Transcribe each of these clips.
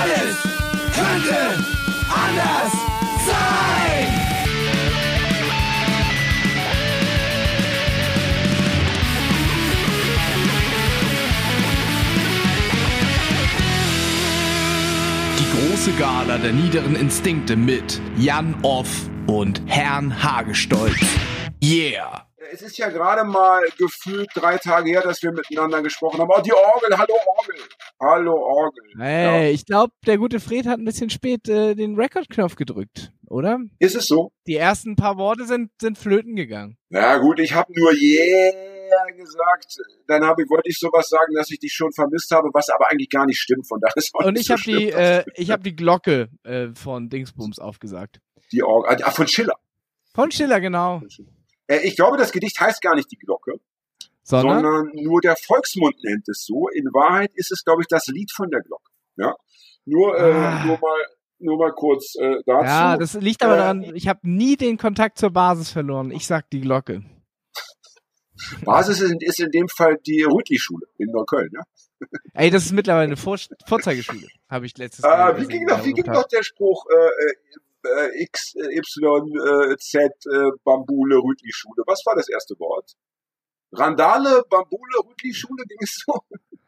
Alles könnte anders sein. Die große Gala der niederen Instinkte mit Jan Off und Herrn Hagestolz. Yeah! Es ist ja gerade mal gefühlt drei Tage her, dass wir miteinander gesprochen haben. Oh, die Orgel, hallo Orgel. Hallo Orgel. Hey, Ja. ich glaube, der gute Fred hat ein bisschen spät äh, den Record-Knopf gedrückt, oder? Ist es so? Die ersten paar Worte sind, sind flöten gegangen. Ja gut, ich habe nur yeah gesagt. Dann hab ich, wollte ich sowas sagen, dass ich dich schon vermisst habe, was aber eigentlich gar nicht stimmt. Von daher ist auch Und nicht ich so habe die, äh, ich habe die Glocke äh, von Dingsbums aufgesagt. die Orgel. Ah, von Schiller. Von Schiller, genau. Äh, ich glaube, das Gedicht heißt gar nicht die Glocke, Sondern, sondern nur der Volksmund nennt es so. In Wahrheit ist es, glaube ich, das Lied von der Glocke. Ja. Nur, äh, Ah. nur mal, nur mal kurz äh, dazu. ja, das liegt aber Äh, daran, ich habe nie den Kontakt zur Basis verloren. Ich sag die Glocke. Basis ist, ist in dem Fall die Rütli-Schule in Neukölln. Ja? Ey, das ist mittlerweile eine Vor Vorzeigeschule, habe ich letztes Äh, Mal wie gesehen ging in doch, der wie ging doch der Spruch äh, äh, X, äh, Y, äh, Z, äh, Bambule, Rütli-Schule? Was war das erste Wort? Randale, Bambule, Rütli-Schule, ging es so?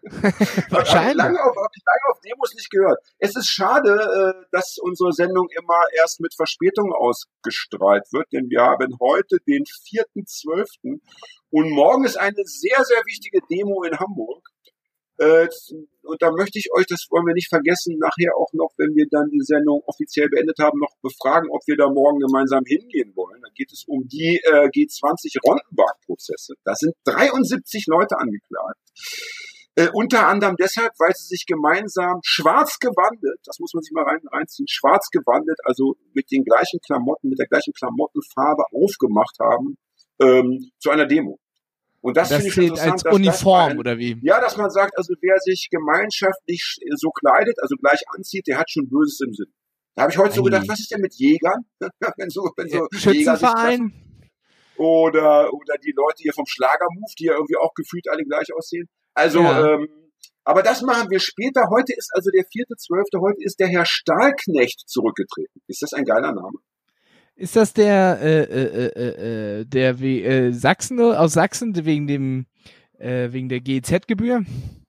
Wahrscheinlich. Lange auf, hab ich lange auf Demos nicht gehört. Es ist schade, äh, dass unsere Sendung immer erst mit Verspätung ausgestrahlt wird, denn wir haben heute den 4.12. und morgen ist eine sehr, sehr wichtige Demo in Hamburg. Äh, und da möchte ich euch, das wollen wir nicht vergessen, nachher auch noch, wenn wir dann die Sendung offiziell beendet haben, noch befragen, ob wir da morgen gemeinsam hingehen wollen. Da geht es um die äh, G20-Rondenberg-Prozesse. Da sind 73 Leute angeklagt. Äh, unter anderem deshalb, weil sie sich gemeinsam schwarz gewandelt, das muss man sich mal rein, reinziehen, schwarz gewandelt, also mit den gleichen Klamotten, mit der gleichen Klamottenfarbe aufgemacht haben ähm, zu einer Demo. Und das, Das finde ich zählt interessant. als Uniform ein- oder wie? ja, dass man sagt, also wer sich gemeinschaftlich so kleidet, also gleich anzieht, der hat schon Böses im Sinn. Da habe ich heute so gedacht, was ist denn mit Jägern? wenn so, wenn so treffen. Schützenverein? oder oder die Leute hier vom Schlagermove, die ja irgendwie auch gefühlt alle gleich aussehen. Also, Ja. ähm, aber das machen wir später. Heute ist also der vierte, zwölfte. Heute ist der Herr Stahlknecht zurückgetreten. Ist das ein geiler Name? Ist das der, äh, äh, äh, äh, der wie, äh, Sachsen, aus Sachsen, wegen dem, äh, wegen der GEZ-Gebühr?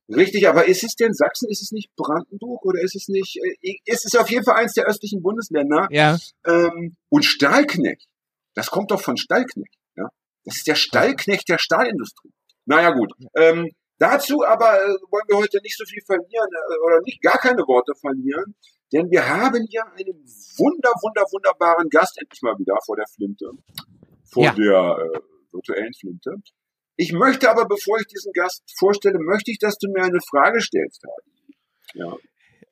Richtig, aber ist es denn Sachsen? Ist es nicht Brandenburg oder ist es nicht? Äh, ist es auf jeden Fall eins der östlichen Bundesländer? Ja. Ähm, und Stahlknecht, das kommt doch von Stallknecht. Ja? Das ist der Stallknecht der Stahlindustrie. Naja gut. Ähm, dazu aber äh, wollen wir heute nicht so viel verlieren äh, oder nicht gar keine Worte verlieren, denn wir haben hier einen wunder, wunder, wunderbaren Gast endlich mal wieder vor der Flinte, vor Ja. der äh, virtuellen Flinte. Ich möchte aber, bevor ich diesen Gast vorstelle, möchte ich, dass du mir eine Frage stellst, Hardy. Ja.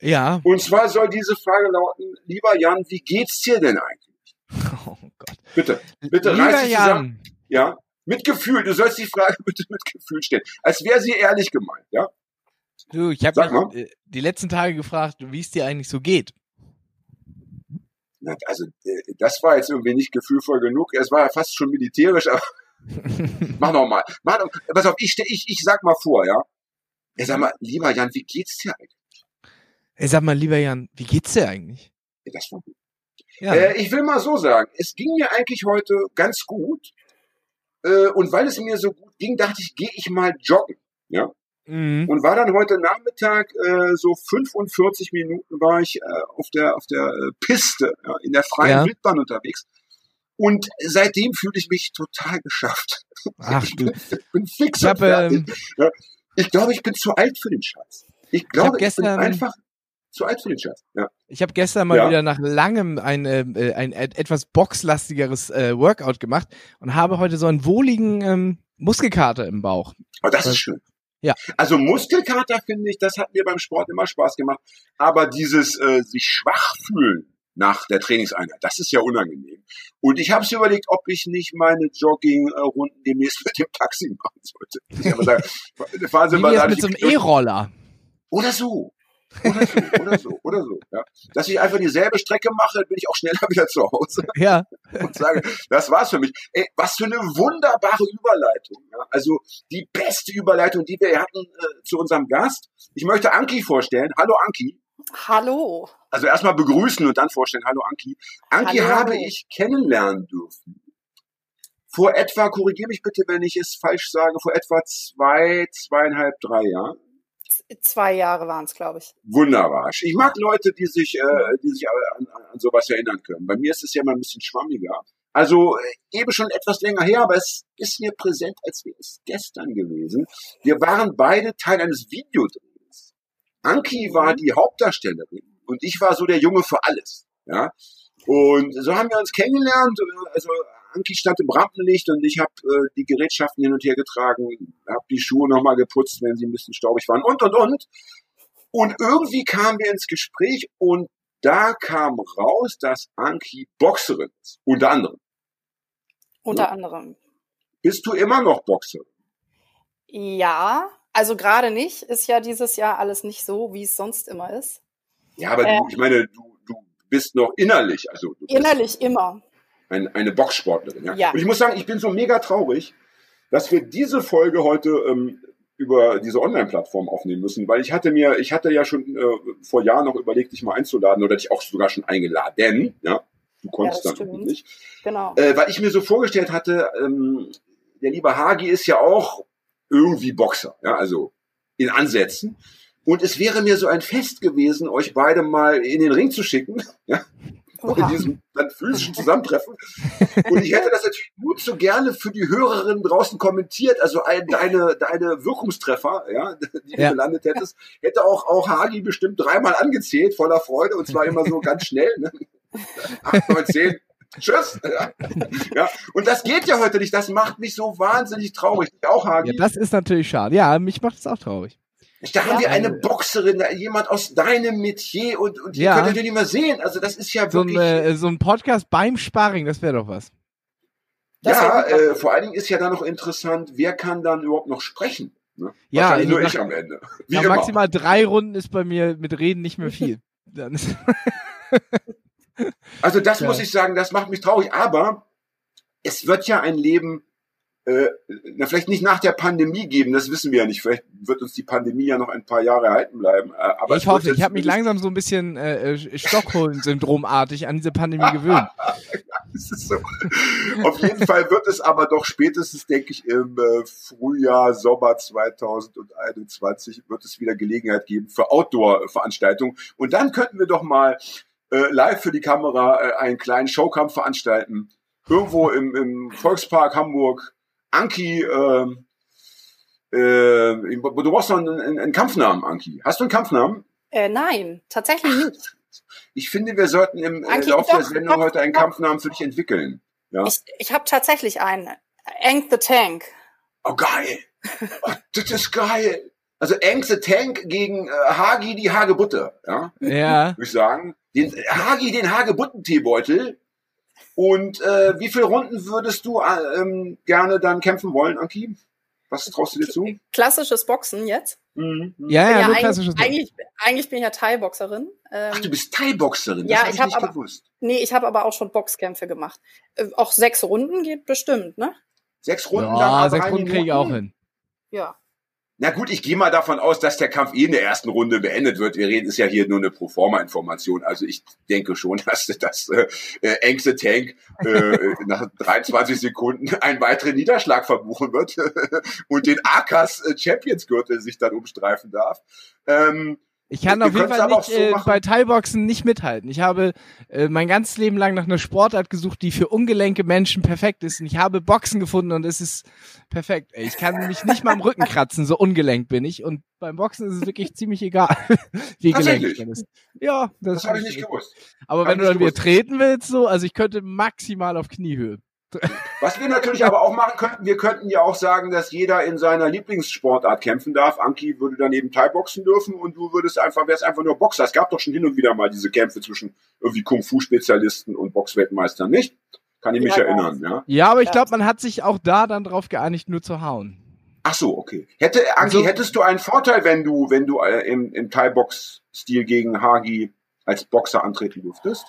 Ja. Und zwar soll diese Frage lauten, lieber Jan, wie geht's dir denn eigentlich? Oh Gott. Bitte, bitte Lieber reiß dich zusammen. Jan, Ja, mit Gefühl. Du sollst die Frage bitte mit Gefühl stellen. Als wäre sie ehrlich gemeint, ja? Du, ich habe mich die letzten Tage gefragt, wie es dir eigentlich so geht. Also, äh, das war jetzt irgendwie nicht gefühlvoll genug. Es war ja fast schon militärisch, aber mach noch mal. Mach noch, pass auf, ich, ich, ich sag mal vor, ja? Ich sag mal, lieber Jan, wie geht's dir eigentlich? Ey, sag mal, lieber Jan, wie geht's dir eigentlich? Das war gut. Ja. Äh, ich will mal so sagen, es ging mir eigentlich heute ganz gut. Äh, und weil es mir so gut ging, dachte ich, gehe ich mal joggen. Ja? Mhm. und war dann heute Nachmittag äh, so 45 Minuten war ich äh, auf der auf der äh, Piste ja, in der freien Ja. Wildbahn unterwegs und seitdem fühle ich mich total geschafft. Ach ich bin, bin fix Ich habe ähm, ja. Ich glaube, ich bin zu alt für den Scheiß. Ich glaube, ich, gestern- bin einfach zu alt für den Scheiß. Ja. Ich habe gestern mal Ja. wieder nach langem ein, äh, äh, ein et- etwas boxlastigeres äh, Workout gemacht und habe heute so einen wohligen ähm, Muskelkater im Bauch. Aber das ist schön. Ja. Also Muskelkater finde ich, das hat mir beim Sport immer Spaß gemacht. Aber dieses äh, sich schwach fühlen nach der Trainingseinheit, das ist ja unangenehm. Und ich habe es überlegt, ob ich nicht meine Jogging-Runden demnächst mit dem Taxi machen sollte. Ich aber sagen, fahren Sie mal mit so einem E-Roller? Oder so. Oder so, oder so, oder so. Ja. Dass ich einfach dieselbe Strecke mache, bin ich auch schneller wieder zu Hause Ja. und sage, das war's für mich. Ey, was für eine wunderbare Überleitung. Ja? Also die beste Überleitung, die wir hatten äh, zu unserem Gast. Ich möchte Anki vorstellen. Hallo Anki. Hallo. Also erstmal begrüßen und dann vorstellen. Hallo Anki. Anki Hallo. habe ich kennenlernen dürfen. Vor etwa, korrigiere mich bitte, wenn ich es falsch sage, vor etwa zwei, zweieinhalb, drei Jahren. Zwei Jahre waren es, glaube ich. Wunderbar. Ich mag Leute, die sich, äh, die sich an, an, an sowas erinnern können. Bei mir ist es ja mal ein bisschen schwammiger. Also äh, eben schon etwas länger her, aber es ist mir präsent, als wäre es gestern gewesen. Wir waren beide Teil eines Videodrehs. Anki war die Hauptdarstellerin und ich war so der Junge für alles. Ja. Und so haben wir uns kennengelernt. Also Anki stand im Rampenlicht und ich habe äh, die Gerätschaften hin und her getragen, habe die Schuhe nochmal geputzt, wenn sie ein bisschen staubig waren und und und. Und irgendwie kamen wir ins Gespräch und da kam raus, dass Anki Boxerin ist. Unter anderem. Unter Ja. anderem. Bist du immer noch Boxerin? Ja, also gerade nicht. Ist ja dieses Jahr alles nicht so, wie es sonst immer ist. Ja, aber Äh. du, ich meine, du, du bist noch innerlich, also Innerlich immer. Ein, eine Boxsportlerin. Ja? Ja. Und ich muss sagen, ich bin so mega traurig, dass wir diese Folge heute ähm, über diese Online-Plattform aufnehmen müssen, weil ich hatte mir, ich hatte ja schon äh, vor Jahren noch überlegt, dich mal einzuladen oder dich auch sogar schon eingeladen, ja. Du konntest das dann nicht. Genau. Äh, weil ich mir so vorgestellt hatte, ähm, der liebe Hagi ist ja auch irgendwie Boxer, ja, also in Ansätzen. Und es wäre mir so ein Fest gewesen, euch beide mal in den Ring zu schicken, ja, in Oha. diesem dann physischen Zusammentreffen. Und ich hätte das natürlich gut so gerne für die Hörerinnen draußen kommentiert. Also ein, deine, deine Wirkungstreffer, ja, die du Ja. gelandet hättest, hätte auch, auch Hagi bestimmt dreimal angezählt, voller Freude. Und zwar immer so ganz schnell. Ne? Acht, neun, zehn. Tschüss. Ja. ja. Und das geht ja heute nicht. Das macht mich so wahnsinnig traurig. Ich auch, Hagi. Ja, das ist natürlich schade. Ja, mich macht es auch traurig. Da haben Ja. wir eine Boxerin, da- jemand aus deinem Metier und, und die Ja. könnt ihr natürlich nicht mehr sehen. Also das ist ja So ein, wirklich. äh, so ein Podcast beim Sparring, das wäre doch was. Das ja, äh, vor allen Dingen ist ja dann noch interessant, wer kann dann überhaupt noch sprechen? Ne? Ja, Wahrscheinlich also nur nach- ich am Ende. Wie Nach immer. maximal drei Runden ist bei mir mit Reden nicht mehr viel. Also das Ja. muss ich sagen, das macht mich traurig. Aber es wird ja ein Leben, äh, na, vielleicht nicht nach der Pandemie geben, das wissen wir ja nicht. Vielleicht wird uns die Pandemie ja noch ein paar Jahre erhalten bleiben. Äh, aber ich hoffe, ich habe mich langsam so ein bisschen äh, äh, Stockholm-Syndromartig an diese Pandemie gewöhnt. So. Auf jeden Fall wird es aber doch spätestens, denke ich, im äh, Frühjahr, Sommer 2021 wird es wieder Gelegenheit geben für Outdoor-Veranstaltungen. Und dann könnten wir doch mal äh, live für die Kamera äh, einen kleinen Showkampf veranstalten. Irgendwo im, im Volkspark Hamburg. Anki, ähm, äh, du brauchst noch einen, einen, einen Kampfnamen, Anki. Hast du einen Kampfnamen? Äh, nein, tatsächlich nicht. Ich finde, wir sollten im äh, Anki, Laufe der Sendung doch, heute einen doch. Kampfnamen für dich entwickeln. Ja. Ich, ich habe tatsächlich einen. Ank the Tank. Oh, geil. Oh, das ist geil. Also Eng the Tank gegen äh, Hagi die Hagebutte, ja, Ja. würde ich sagen. Den, äh, Hagi den Hagebutten-Teebeutel. Und äh, wie viele Runden würdest du äh, ähm, gerne dann kämpfen wollen, Anki? Was traust du dir zu? Klassisches Boxen jetzt. Mhm. mhm. Ja, ja, Ja, klassisches Boxen. eigentlich, eigentlich bin ich ja Thai-Boxerin. Ähm, Ach, du bist Thai-Boxerin, das Ja, hab ich ich hab nicht aber- gewusst. nee, ich habe aber auch schon Boxkämpfe gemacht. Äh, auch sechs Runden geht bestimmt, ne? Sechs Runden dann Ja, aber sechs drei Runden kriege ich auch hin. Ja. Na gut, ich gehe mal davon aus, dass der Kampf eh in der ersten Runde beendet wird. Wir reden, ist ja hier nur eine Proforma-Information. Also ich denke schon, dass das äh, äh, engste Tank äh, nach 23 Sekunden einen weiteren Niederschlag verbuchen wird und den Akas äh, Champions-Gürtel sich dann umstreifen darf. Ähm, Ich kann auf jeden Fall nicht so äh, bei Thai-Boxen nicht mithalten. Ich habe äh, mein ganzes Leben lang nach einer Sportart gesucht, die für ungelenke Menschen perfekt ist. Und ich habe Boxen gefunden und es ist perfekt. Ey, ich kann mich nicht mal am Rücken kratzen, so ungelenkt bin ich. Und beim Boxen ist es wirklich ziemlich egal, wie gelenkt man ist. Ja, das, das habe ich nicht gewusst. Aber Hab wenn du dann wieder treten willst, so, also ich könnte maximal auf Kniehöhe. Was wir natürlich aber auch machen könnten, wir könnten ja auch sagen, dass jeder in seiner Lieblingssportart kämpfen darf. Anki würde dann eben Thai-Boxen dürfen und du würdest einfach, wärst einfach nur Boxer. Es gab doch schon hin und wieder mal diese Kämpfe zwischen irgendwie Kung-Fu-Spezialisten und Boxweltmeistern, nicht? Kann ich mich Ja, erinnern, ja. Ja, aber ich glaube, man hat sich auch da dann drauf geeinigt, nur zu hauen. Ach so, okay. Hätte, Anki, Also- hättest du einen Vorteil, wenn du, wenn du äh, im, im Thai-Box-Stil gegen Hagi als Boxer antreten dürftest?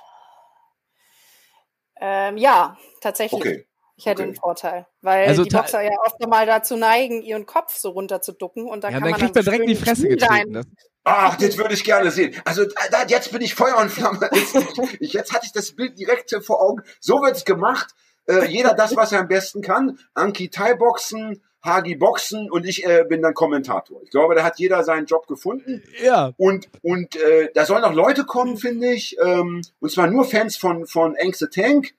Ähm, ja, tatsächlich. Okay. Ich hätte okay. einen Vorteil. Weil Also die Boxer ja oft mal dazu neigen, ihren Kopf so runter zu ducken und dann ja, kann dann man kriegt er direkt in die Fresse getreten. Das, Ach, das würde ich gerne sehen. Also da, jetzt bin ich Feuer und Flamme. Jetzt, ich, jetzt hatte ich das Bild direkt vor Augen. So wird's gemacht. Äh, jeder das, was er am besten kann. Anki Thai Boxen, Hagi Boxen und ich äh, bin dann Kommentator. Ich glaube, da hat jeder seinen Job gefunden. Ja. Und, und äh, da sollen auch Leute kommen, finde ich. Ähm, und zwar nur Fans von, von Ängste Tank.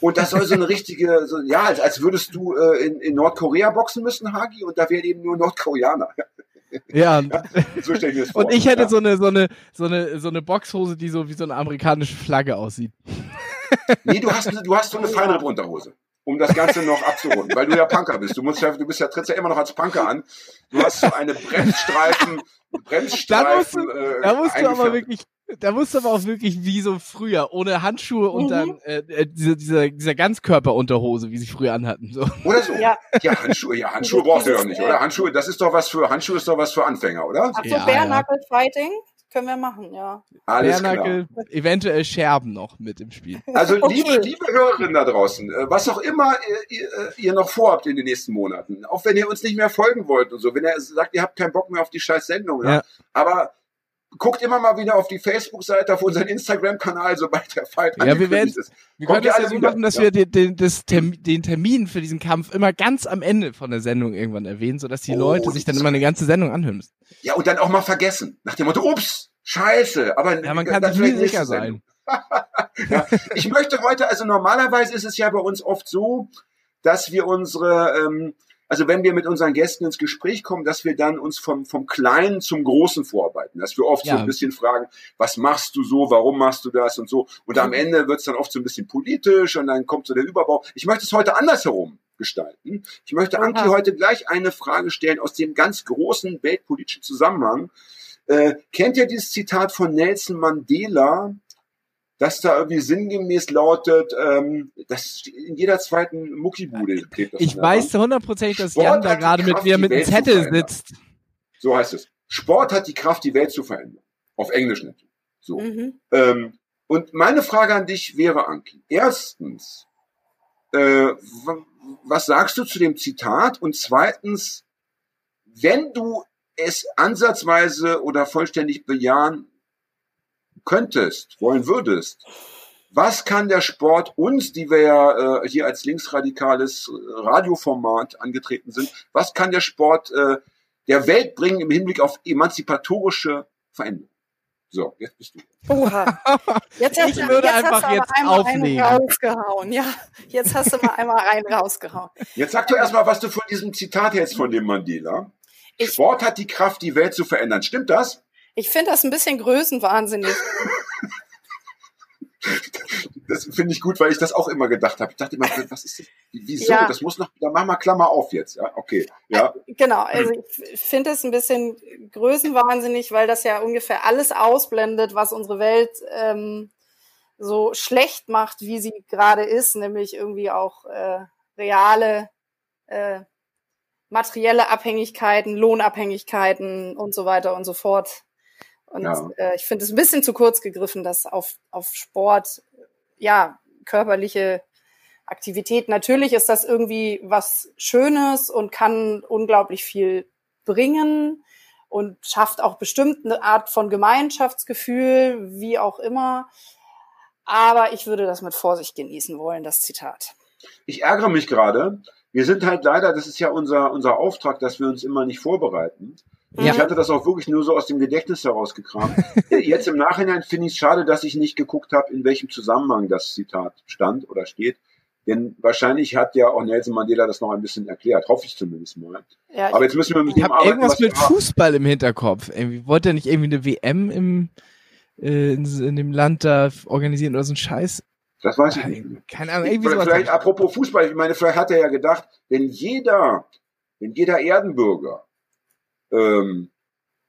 Und das soll so eine richtige, so, ja, als, als würdest du äh, in, in Nordkorea boxen müssen, Hagi, und da wären eben nur Nordkoreaner. Ja. So stell ich mir das vor. Und ich hätte ja. so eine, so eine, so eine, so eine Boxhose, die so wie so eine amerikanische Flagge aussieht. Nee, du hast, du hast so eine Feinripp-Unterhose, um das Ganze noch abzurunden, weil du ja Punker bist. Du musst ja, du bist ja, trittst ja immer noch als Punker an. Du hast so eine Bremsstreifen, Bremsstreifen. Da musst du, äh, da musst du aber wirklich, da musst du aber auch wirklich wie so früher, ohne Handschuhe und Mhm. dann äh, äh, diese, dieser, dieser Ganzkörperunterhose, wie sie früher anhatten. So. Oder so. Ja. Ja, Handschuhe, ja, Handschuhe brauchst du doch nicht, oder? Handschuhe, das ist doch was für, Handschuhe ist doch was für Anfänger, oder? Ach so, Ja, Bare Knuckle Fighting können wir machen, ja. Alles klar. Bärnackel, eventuell Scherben noch mit im Spiel. Also Okay. liebe, liebe Hörerinnen da draußen, äh, was auch immer ihr, ihr, ihr noch vorhabt in den nächsten Monaten, auch wenn ihr uns nicht mehr folgen wollt und so, wenn ihr sagt, ihr habt keinen Bock mehr auf die scheiß Sendung, ja. Ja. aber guckt immer mal wieder auf die Facebook-Seite, auf unseren Instagram-Kanal, sobald der Fight Ja, wir werden- ist. Wir können das ja so machen, dass Ja. wir den, den, das Term, den Termin für diesen Kampf immer ganz am Ende von der Sendung irgendwann erwähnen, sodass die Oh, Leute sich dann immer eine ganze Sendung anhören müssen. Ja, und dann auch mal vergessen. Nach dem Motto, ups, scheiße, aber Ja, man kann dann sich nie sicher sein. Ja, ich möchte heute, also normalerweise ist es ja bei uns oft so, dass wir unsere, ähm, also wenn wir mit unseren Gästen ins Gespräch kommen, dass wir dann uns vom, vom Kleinen zum Großen vorarbeiten. Dass wir oft so Ja. ein bisschen fragen, was machst du so, warum machst du das und so. Und am Ende wird es dann oft so ein bisschen politisch und dann kommt so der Überbau. Ich möchte es heute andersherum gestalten. Ich möchte Aha. Anki heute gleich eine Frage stellen aus dem ganz großen weltpolitischen Zusammenhang. Äh, kennt ihr dieses Zitat von Nelson Mandela, das da irgendwie sinngemäß lautet, ähm, das in jeder zweiten Muckibude steht das Ich weiß hundertprozentig, dass Sport Jan da gerade mit Kraft, mir mit einem Welt zu Zettel sitzt. So heißt es. Sport hat die Kraft, die Welt zu verändern. Auf Englisch natürlich. So. Mhm. Ähm, und meine Frage an dich wäre, Anki. Erstens, äh, was sagst du zu dem Zitat? Und zweitens, wenn du es ansatzweise oder vollständig bejahen könntest, wollen würdest, was kann der Sport uns, die wir ja äh, hier als linksradikales Radioformat angetreten sind, was kann der Sport äh, der Welt bringen im Hinblick auf emanzipatorische Veränderungen? So, jetzt bist du. Oha. Jetzt hast, Ich du- würde jetzt einfach hast du jetzt einmal auflegen. einen rausgehauen. Ja, jetzt hast du mal einmal einen rausgehauen. Jetzt sag doch erstmal, was du von diesem Zitat hältst von dem Mandela. Ich- Sport hat die Kraft, die Welt zu verändern. Stimmt das? Ich finde das ein bisschen größenwahnsinnig. Das finde ich gut, weil ich das auch immer gedacht habe. Ich dachte immer, was ist das? Wieso? Ja. Das muss noch, da mach mal Klammer auf jetzt, ja? Okay, ja. Genau, also ich finde es ein bisschen größenwahnsinnig, weil das ja ungefähr alles ausblendet, was unsere Welt ähm, so schlecht macht, wie sie gerade ist, nämlich irgendwie auch äh, reale äh, materielle Abhängigkeiten, Lohnabhängigkeiten und so weiter und so fort. Und Ja. äh, ich finde es ein bisschen zu kurz gegriffen, dass auf, auf Sport, ja, körperliche Aktivität, natürlich ist das irgendwie was Schönes und kann unglaublich viel bringen und schafft auch bestimmt eine Art von Gemeinschaftsgefühl, wie auch immer. Aber ich würde das mit Vorsicht genießen wollen, das Zitat. Ich ärgere mich gerade. Wir sind halt leider, das ist ja unser, unser Auftrag, dass wir uns immer nicht vorbereiten. Ja. Ich hatte das auch wirklich nur so aus dem Gedächtnis herausgekramt. Jetzt im Nachhinein finde ich es schade, dass ich nicht geguckt habe, in welchem Zusammenhang das Zitat stand oder steht. Denn wahrscheinlich hat ja auch Nelson Mandela das noch ein bisschen erklärt. Hoffe ich zumindest mal. Ja, ich, Aber jetzt müssen wir mit Ich dem habe arbeiten. irgendwas was mit. Fußball im Hinterkopf. Irgendwie wollte er nicht irgendwie eine WM im äh, in, in dem Land da organisieren oder so ein Scheiß. Das weiß ich nicht. Keine Ahnung, irgendwie Vielleicht, vielleicht apropos Fußball, ich meine, vielleicht hat er ja gedacht, wenn jeder, wenn jeder Erdenbürger ähm,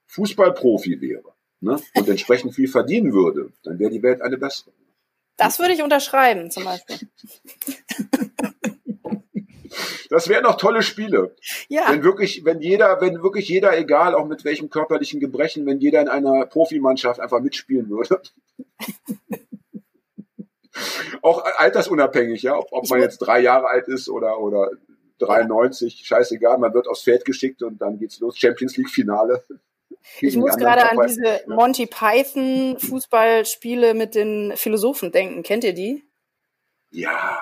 Fußballprofi wäre ne, und entsprechend viel verdienen würde, dann wäre die Welt eine bessere. das würde ich unterschreiben, zum Beispiel. Das wären doch tolle Spiele. Ja, Wenn wirklich, wenn jeder, wenn wirklich jeder, egal auch mit welchem körperlichen Gebrechen, wenn jeder in einer Profimannschaft einfach mitspielen würde. auch altersunabhängig, ja, ob, ob man jetzt drei Jahre alt ist oder, oder 93, scheißegal, man wird aufs Feld geschickt und dann geht's los, Champions League Finale. Ich muss gerade an diese Monty Python Fußballspiele mit den Philosophen denken. Kennt ihr die? Ja.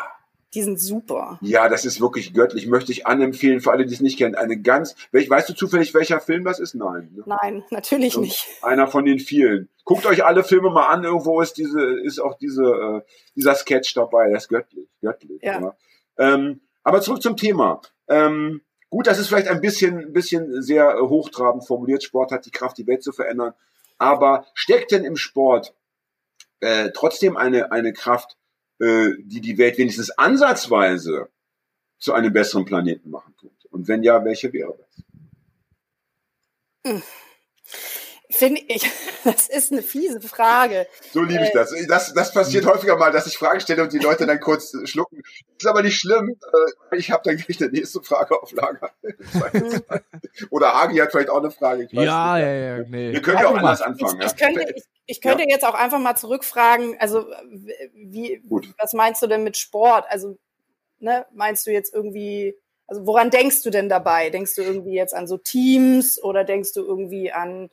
Die sind super. Ja, das ist wirklich göttlich. Möchte ich anempfehlen, für alle, die es nicht kennen. Eine ganz, welch, weißt du zufällig, welcher Film das ist? Nein. Ne? Nein, natürlich Und nicht. Einer von den vielen. Guckt euch alle Filme mal an. Irgendwo ist diese, ist auch diese, äh, dieser Sketch dabei. Das ist göttlich, göttlich. Ja. Ja. Ähm, aber zurück zum Thema. Ähm, gut, das ist vielleicht ein bisschen, bisschen sehr äh, hochtrabend formuliert. Sport hat die Kraft, die Welt zu verändern. Aber steckt denn im Sport äh, trotzdem eine, eine Kraft, äh, die die Welt wenigstens ansatzweise zu einem besseren Planeten machen könnte? Und wenn ja, welche wäre das? Finde ich, das ist eine fiese Frage. So liebe ich das. das. Das passiert häufiger mal, dass ich Fragen stelle und die Leute dann kurz schlucken. Ist aber nicht schlimm. Äh, Ich habe dann gleich eine nächste Frage auf Lager. Oder Agi hat vielleicht auch eine Frage. Ich weiß Ja, nicht. ja, ja. Nee. Wir können ja auch anders mal. anfangen. Ich, ich ja. könnte, ich, ich könnte jetzt auch einfach mal zurückfragen, also wie, Gut. was meinst du denn mit Sport? Also, ne, meinst du jetzt irgendwie, also woran denkst du denn dabei? Denkst du irgendwie jetzt an so Teams oder denkst du irgendwie an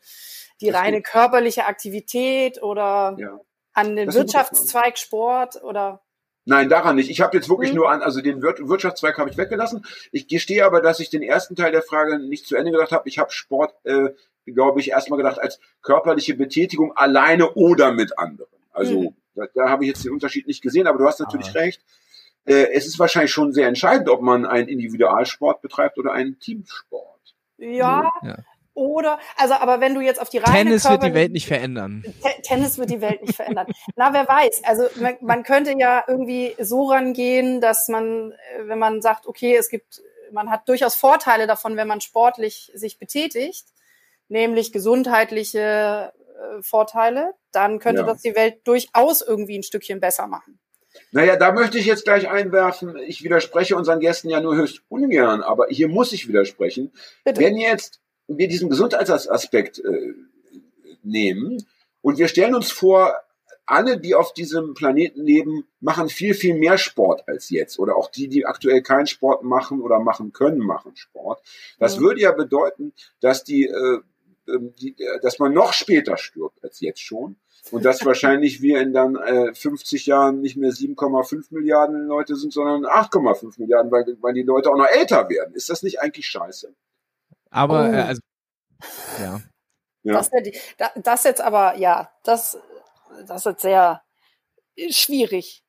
die Das reine körperliche Aktivität oder Ja. an den Das Wirtschaftszweig Sport oder Nein, daran nicht. Ich habe jetzt wirklich Mhm. nur an, also den Wir Wirtschaftszweig habe ich weggelassen. Ich gestehe aber, dass ich den ersten Teil der Frage nicht zu Ende gedacht habe. Ich habe Sport, äh, glaube ich, erstmal gedacht als körperliche Betätigung alleine oder mit anderen. Also Mhm. da, da habe ich jetzt den Unterschied nicht gesehen, aber du hast natürlich recht. Äh, es ist wahrscheinlich schon sehr entscheidend, ob man einen Individualsport betreibt oder einen Teamsport. ja, Ja. Oder also aber wenn du jetzt auf die reine Tennis wird die Welt nicht verändern. Te- Tennis wird die Welt nicht verändern. Na, wer weiß. Also man, man könnte ja irgendwie so rangehen, dass man, äh, wenn man sagt, okay, es gibt, man hat durchaus Vorteile davon, wenn man sportlich sich betätigt, nämlich gesundheitliche äh, Vorteile, dann könnte Ja. das die Welt durchaus irgendwie ein Stückchen besser machen. Naja, da möchte ich jetzt gleich einwerfen. Ich widerspreche unseren Gästen ja nur höchst ungern, aber hier muss ich widersprechen. Bitte. Wenn jetzt wir diesen Gesundheitsaspekt äh, nehmen und wir stellen uns vor, alle, die auf diesem Planeten leben, machen viel, viel mehr Sport als jetzt. Oder auch die, die aktuell keinen Sport machen oder machen können, machen Sport. Das Mhm. würde ja bedeuten, dass die, äh, ähm, die, äh, dass man noch später stirbt als jetzt schon. Und dass wahrscheinlich wir in dann äh, 50 Jahren nicht mehr 7,5 Milliarden Leute sind, sondern 8,5 Milliarden, weil, weil die Leute auch noch älter werden. Ist das nicht eigentlich scheiße? Aber, Oh. äh, also, ja. Ja. Das, das jetzt aber, ja, das, das ist jetzt sehr schwierig.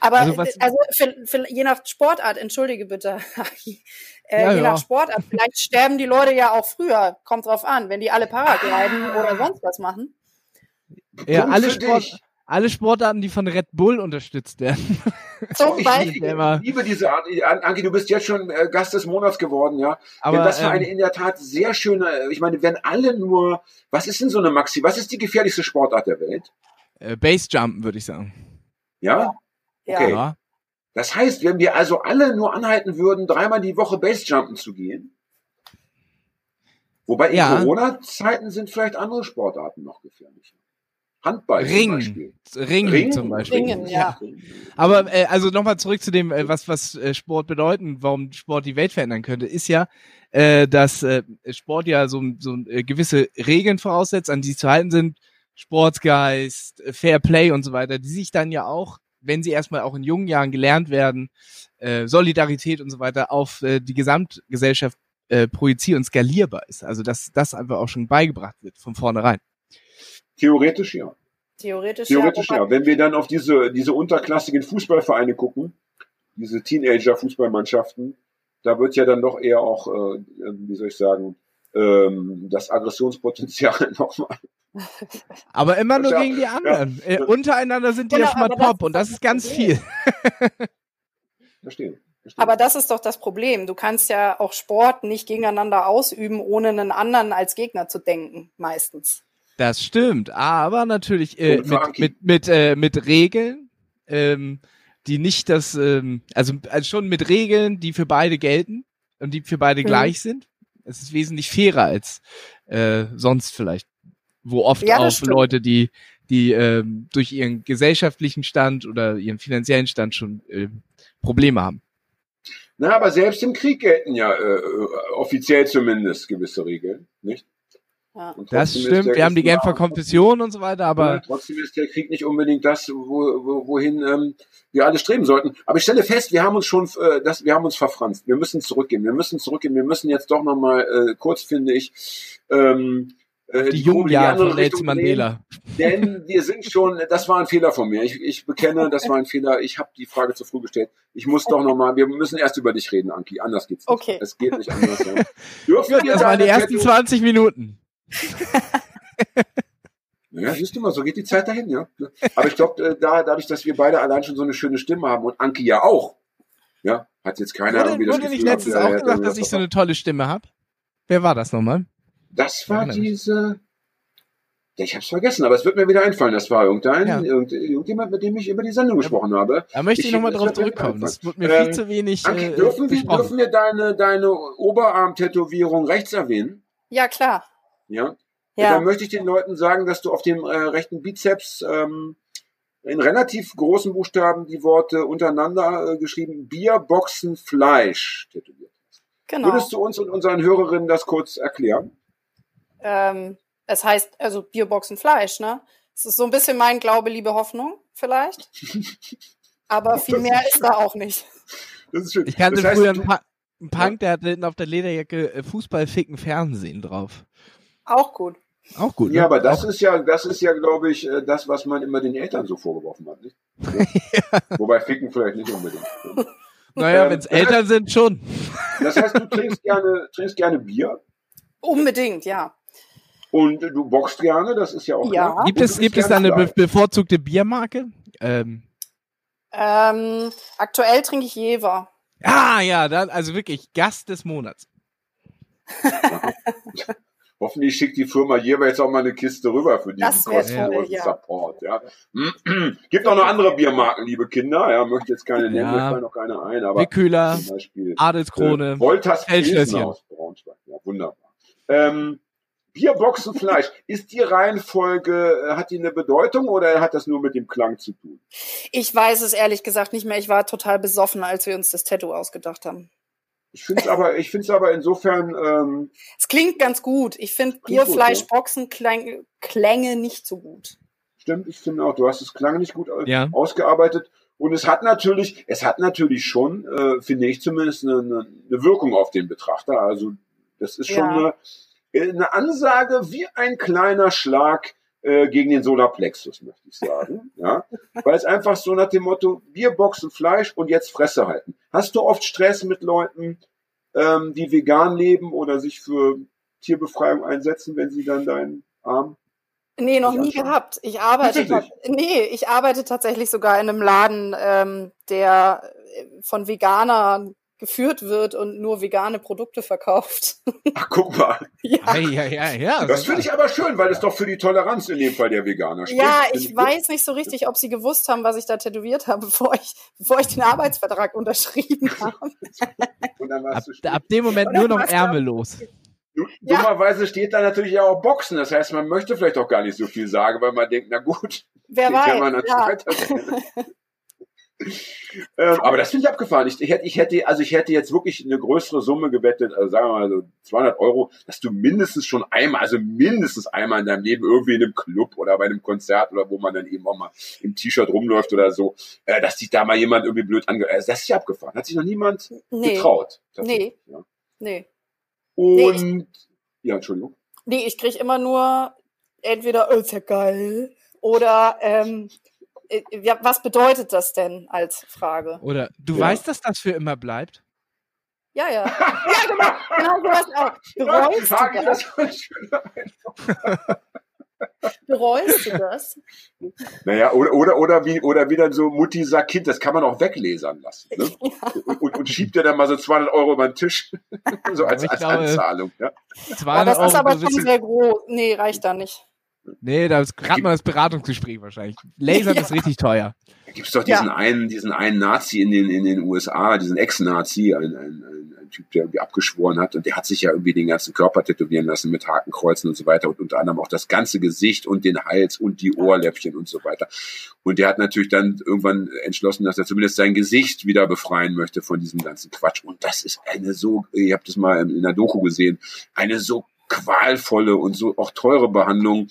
Aber Also also, was- für, für, je nach Sportart, entschuldige bitte, äh, Ja, je ja. nach Sportart, vielleicht sterben die Leute ja auch früher, kommt drauf an, wenn die alle Paragliden oder sonst was machen. ja Punkt alle, Sport, dich. Alle Sportarten, die von Red Bull unterstützt werden. Zum Ich Beispiel. ich liebe diese Art. An- Anki, du bist jetzt schon äh, Gast des Monats geworden, ja. Aber, Denn das war eine ähm, in der Tat sehr schöne, ich meine, wenn alle nur, was ist denn so eine Maxi, was ist die gefährlichste Sportart der Welt? äh, Basejumpen, würde ich sagen. Ja? Ja. Okay. Ja. Das heißt, wenn wir also alle nur anhalten würden, dreimal die Woche Basejumpen zu gehen, wobei in Ja. Corona-Zeiten sind vielleicht andere Sportarten noch gefährlicher. Handball zum Ringen. Beispiel. Ringen, Ringen zum Beispiel. Ringen, ja. Aber äh, also nochmal zurück zu dem, äh, was was äh, Sport bedeuten, warum Sport die Welt verändern könnte, ist ja, äh, dass äh, Sport ja so, so äh, gewisse Regeln voraussetzt, an die zu halten sind, Sportsgeist, äh, Fair Play und so weiter, die sich dann ja auch, wenn sie erstmal auch in jungen Jahren gelernt werden, äh, Solidarität und so weiter auf äh, die Gesamtgesellschaft äh, projizier- und skalierbar ist. Also dass das einfach auch schon beigebracht wird von vornherein. Theoretisch ja. Theoretisch, Theoretisch ja. ja. Wenn wir dann auf diese, diese unterklassigen Fußballvereine gucken, diese Teenager-Fußballmannschaften, da wird ja dann doch eher auch, äh, wie soll ich sagen, ähm, das Aggressionspotenzial nochmal. Aber immer nur Ja, gegen die anderen. Äh, untereinander sind die Genau, ja schon mal top und das ist ganz Problem. viel. Verstehen. Verstehen. Aber das ist doch das Problem. Du kannst ja auch Sport nicht gegeneinander ausüben, ohne einen anderen als Gegner zu denken, meistens. Das stimmt, aber natürlich äh, für mit, mit, mit, äh, mit Regeln, ähm, die nicht das, ähm, also, also schon mit Regeln, die für beide gelten und die für beide Mhm. gleich sind. Es ist wesentlich fairer als äh, sonst vielleicht, wo oft Ja, auch stimmt. Leute, die die ähm, durch ihren gesellschaftlichen Stand oder ihren finanziellen Stand schon äh, Probleme haben. Na, aber selbst im Krieg gelten ja äh, offiziell zumindest gewisse Regeln, nicht? Ja. Das stimmt, der wir haben die Genfer Konfession und so weiter, Ja, aber trotzdem ist der Krieg nicht unbedingt das, wo, wo, wohin ähm, wir alle streben sollten. Aber ich stelle fest, wir haben uns schon, äh, das, wir haben uns verfranst. Wir müssen zurückgehen. Wir müssen zurückgehen. Wir müssen jetzt doch nochmal äh, kurz, finde ich, ähm, äh, die in Jugendjahre von Nelson. Mandela. Denn wir sind schon, das war ein Fehler von mir. Ich, ich bekenne, das war ein Fehler. Ich habe die Frage zu früh gestellt. Ich muss doch nochmal, wir müssen erst über dich reden, Anki. Anders geht's nicht. Okay. Es geht nicht anders. Ja. Dürfen wir Das waren die ersten Tattoo- 20 Minuten. Ja, siehst du mal, so geht die Zeit dahin, ja. Aber ich glaube, da, dadurch, dass wir beide allein schon so eine schöne Stimme haben und Anki ja auch, ja, hat jetzt keiner Wurde, irgendwie das wurde nicht Gefühl letztens gehabt, auch gesagt, dass das ich so eine tolle Stimme habe? Wer war das nochmal? Das war mich. diese, ja, ich hab's vergessen, aber es wird mir wieder einfallen. Das war irgendein, Ja. irgend, irgendjemand, mit dem ich über die Sendung gesprochen habe. Da möchte ich, Ich- nochmal drauf zurückkommen. Das wird mir Ähm, viel zu wenig Anki, äh, dürfen, wir, dürfen wir deine, deine Oberarm-Tätowierung rechts erwähnen? Ja, klar. Ja. Ja. Dann möchte ich den Leuten sagen, dass du auf dem äh, rechten Bizeps ähm, in relativ großen Buchstaben die Worte untereinander äh, geschrieben Bier, Boxen, Fleisch tätowiert hast. Genau. Würdest du uns und unseren Hörerinnen das kurz erklären? Ähm, es heißt also Bierboxen Fleisch, ne? Es ist so ein bisschen mein Glaube, Liebe, Hoffnung, vielleicht. Aber viel mehr ist da auch nicht. Das ist schön. Ich kannte das heißt, früher einen, du, pa einen Punk, der hatte hinten auf der Lederjacke äh, Fußball ficken Fernsehen drauf. Auch gut. Auch gut. ja, ne? aber das auch, ist ja, das ist ja, glaube ich, äh, das, was man immer den Eltern so vorgeworfen hat. Nicht? Ja. Wobei Ficken vielleicht nicht unbedingt. Naja, ähm, wenn es Eltern sind, schon. Das heißt, du trinkst gerne, trinkst gerne Bier Unbedingt, ja. und du boxst gerne, das ist ja auch Ja. klar. Gibt es, gibt es da eine be bevorzugte Biermarke? Ähm, Ähm, aktuell trinke ich Jever. ah, ja, dann, also wirklich Gast des Monats. Hoffentlich schickt die Firma jeweils auch mal eine Kiste rüber für diesen kostenlosen ja. Support. Ja. Gibt auch noch andere Biermarken, liebe Kinder. Ja, möchte jetzt keine nennen, Ja. mir fallen noch keine ein, aber Wickhüler, zum Beispiel Adelskrone. äh, Wolters Pilsner aus Braunschweig. Ja, wunderbar. Ähm, Bierboxen Fleisch. Ist die Reihenfolge, äh, hat die eine Bedeutung oder hat das nur mit dem Klang zu tun? Ich weiß es ehrlich gesagt nicht mehr. Ich war total besoffen, als wir uns das Tattoo ausgedacht haben. Ich finde es aber, ich finde es aber insofern, ähm, Es klingt ganz gut. Ich finde Bierfleischboxen Klänge, Klänge nicht so gut. stimmt, ich finde auch, du hast es klang nicht gut äh, Ja. ausgearbeitet. Und es hat natürlich, es hat natürlich schon, äh, finde ich zumindest, eine, eine, eine Wirkung auf den Betrachter. Also das ist schon Ja. eine, eine Ansage wie ein kleiner Schlag äh, gegen den Solarplexus, möchte ich sagen. ja, weil es einfach so nach dem Motto Bier, Boxen, Fleisch und jetzt Fresse halten. Hast du oft Stress mit Leuten, ähm, die vegan leben oder sich für Tierbefreiung einsetzen, wenn sie dann deinen Arm Nee, noch nie gehabt. Ich arbeite, nee, ich arbeite tatsächlich sogar in einem Laden, ähm, der äh, von Veganern geführt wird und nur vegane Produkte verkauft. Ach, guck mal. ja. Ja, ja, ja, ja. Das finde ich aber schön, weil es doch für die Toleranz in dem Fall der Veganer spricht. Ja, ich weiß nicht so richtig, ob sie gewusst haben, was ich da tätowiert habe, bevor ich, bevor ich den Arbeitsvertrag unterschrieben habe. Und dann Ab, ab dem Moment nur noch ärmellos. Dummerweise steht da natürlich auch Boxen. Das heißt, man möchte vielleicht auch gar nicht so viel sagen, weil man denkt, na gut, Wer den kann man weiß. dann Ja. Ähm, aber das finde ich abgefahren. Ich, ich, hätte, ich hätte, also ich hätte jetzt wirklich eine größere Summe gewettet, also sagen wir mal so 200 Euro, dass du mindestens schon einmal, also mindestens einmal in deinem Leben irgendwie in einem Club oder bei einem Konzert oder wo man dann eben auch mal im T-Shirt rumläuft oder so, äh, dass sich da mal jemand irgendwie blöd ange... Äh, das ist ja abgefahren. Hat sich noch niemand Nee, getraut. tatsächlich, Ja. nee. Und, ja, Entschuldigung. Nee, ich krieg immer nur entweder, oh, ist ja geil, oder ähm, äh, ja, was bedeutet das denn als Frage? Oder du Ja. weißt, dass das für immer bleibt? Ja, ja. Ja, genau, genau sowas auch. Bereust du das? Bereust du das? Naja, oder, oder, oder, wie, oder wie dann so Mutti sagt Kind, das kann man auch weglesern lassen. Ne? Und, und, und schiebt dir dann mal so 200 Euro über den Tisch. so als, Aber ich als glaube, Anzahlung. Ja? 200 das ist Euro aber für schon sehr groß. Nee, reicht da nicht. Nee, da ist gerade mal das Beratungsgespräch wahrscheinlich. Lasern Ja. ist richtig teuer. Da gibt's doch diesen einen, diesen einen Nazi in den, in den USA, diesen Ex-Nazi, ein, ein, ein, ein Typ, der irgendwie abgeschworen hat und der hat sich ja irgendwie den ganzen Körper tätowieren lassen mit Hakenkreuzen und so weiter und unter anderem auch das ganze Gesicht und den Hals und die Ohrläppchen und so weiter. Und der hat natürlich dann irgendwann entschlossen, dass er zumindest sein Gesicht wieder befreien möchte von diesem ganzen Quatsch. Und das ist eine so, ihr habt das mal in der Doku gesehen, eine so qualvolle und so auch teure Behandlung,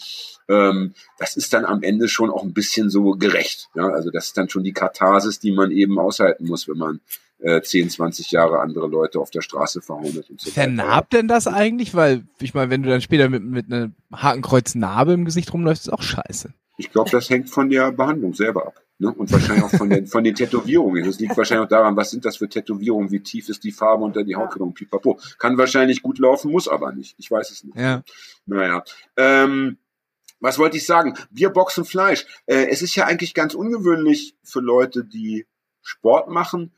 ähm, das ist dann am Ende schon auch ein bisschen so gerecht. Ja? Also das ist dann schon die Katharsis, die man eben aushalten muss, wenn man äh, 10, 20 Jahre andere Leute auf der Straße verhaut und so Vernarbt denn das eigentlich? Weil, ich meine, wenn du dann später mit, mit einer Hakenkreuz-Narbe im Gesicht rumläufst, ist auch scheiße. Ich glaube, das hängt von der Behandlung selber ab. Ne? Und wahrscheinlich auch von den, von den Tätowierungen. Das liegt wahrscheinlich auch daran, was sind das für Tätowierungen, wie tief ist die Farbe unter die Hautkleidung, pipapo. Kann wahrscheinlich gut laufen, muss aber nicht. Ich weiß es nicht. Ja. Naja. Ähm, was wollte ich sagen? Wir boxen Fleisch. Äh, es ist ja eigentlich ganz ungewöhnlich für Leute, die Sport machen,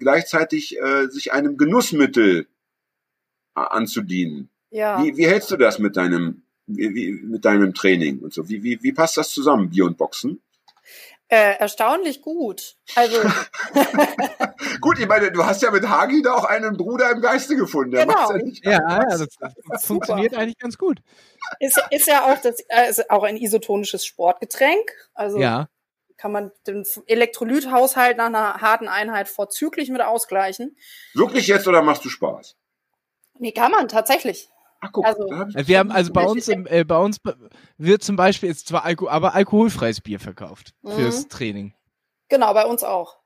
gleichzeitig äh, sich einem Genussmittel äh, anzudienen. Ja. Wie, wie hältst du das mit deinem, wie, wie, mit deinem Training und so? Wie, wie, wie passt das zusammen, Bier und Boxen? Äh, erstaunlich gut. Also Gut, ich meine, du hast ja mit Hagi da auch einen Bruder im Geiste gefunden. Der Genau. ja nicht Ja, ja, das, das Super. funktioniert eigentlich ganz gut. ist, ist ja auch das äh, ist auch ein isotonisches Sportgetränk. Also Ja. kann man den Elektrolythaushalt nach einer harten Einheit vorzüglich mit ausgleichen. Wirklich jetzt oder machst du Spaß? Nee, kann man tatsächlich. Ach guck, Also- hab ich Wir haben also bei uns im, äh, bei uns wird zum Beispiel jetzt zwar Alko aber alkoholfreies Bier verkauft fürs Mhm. Training. Genau, bei uns auch.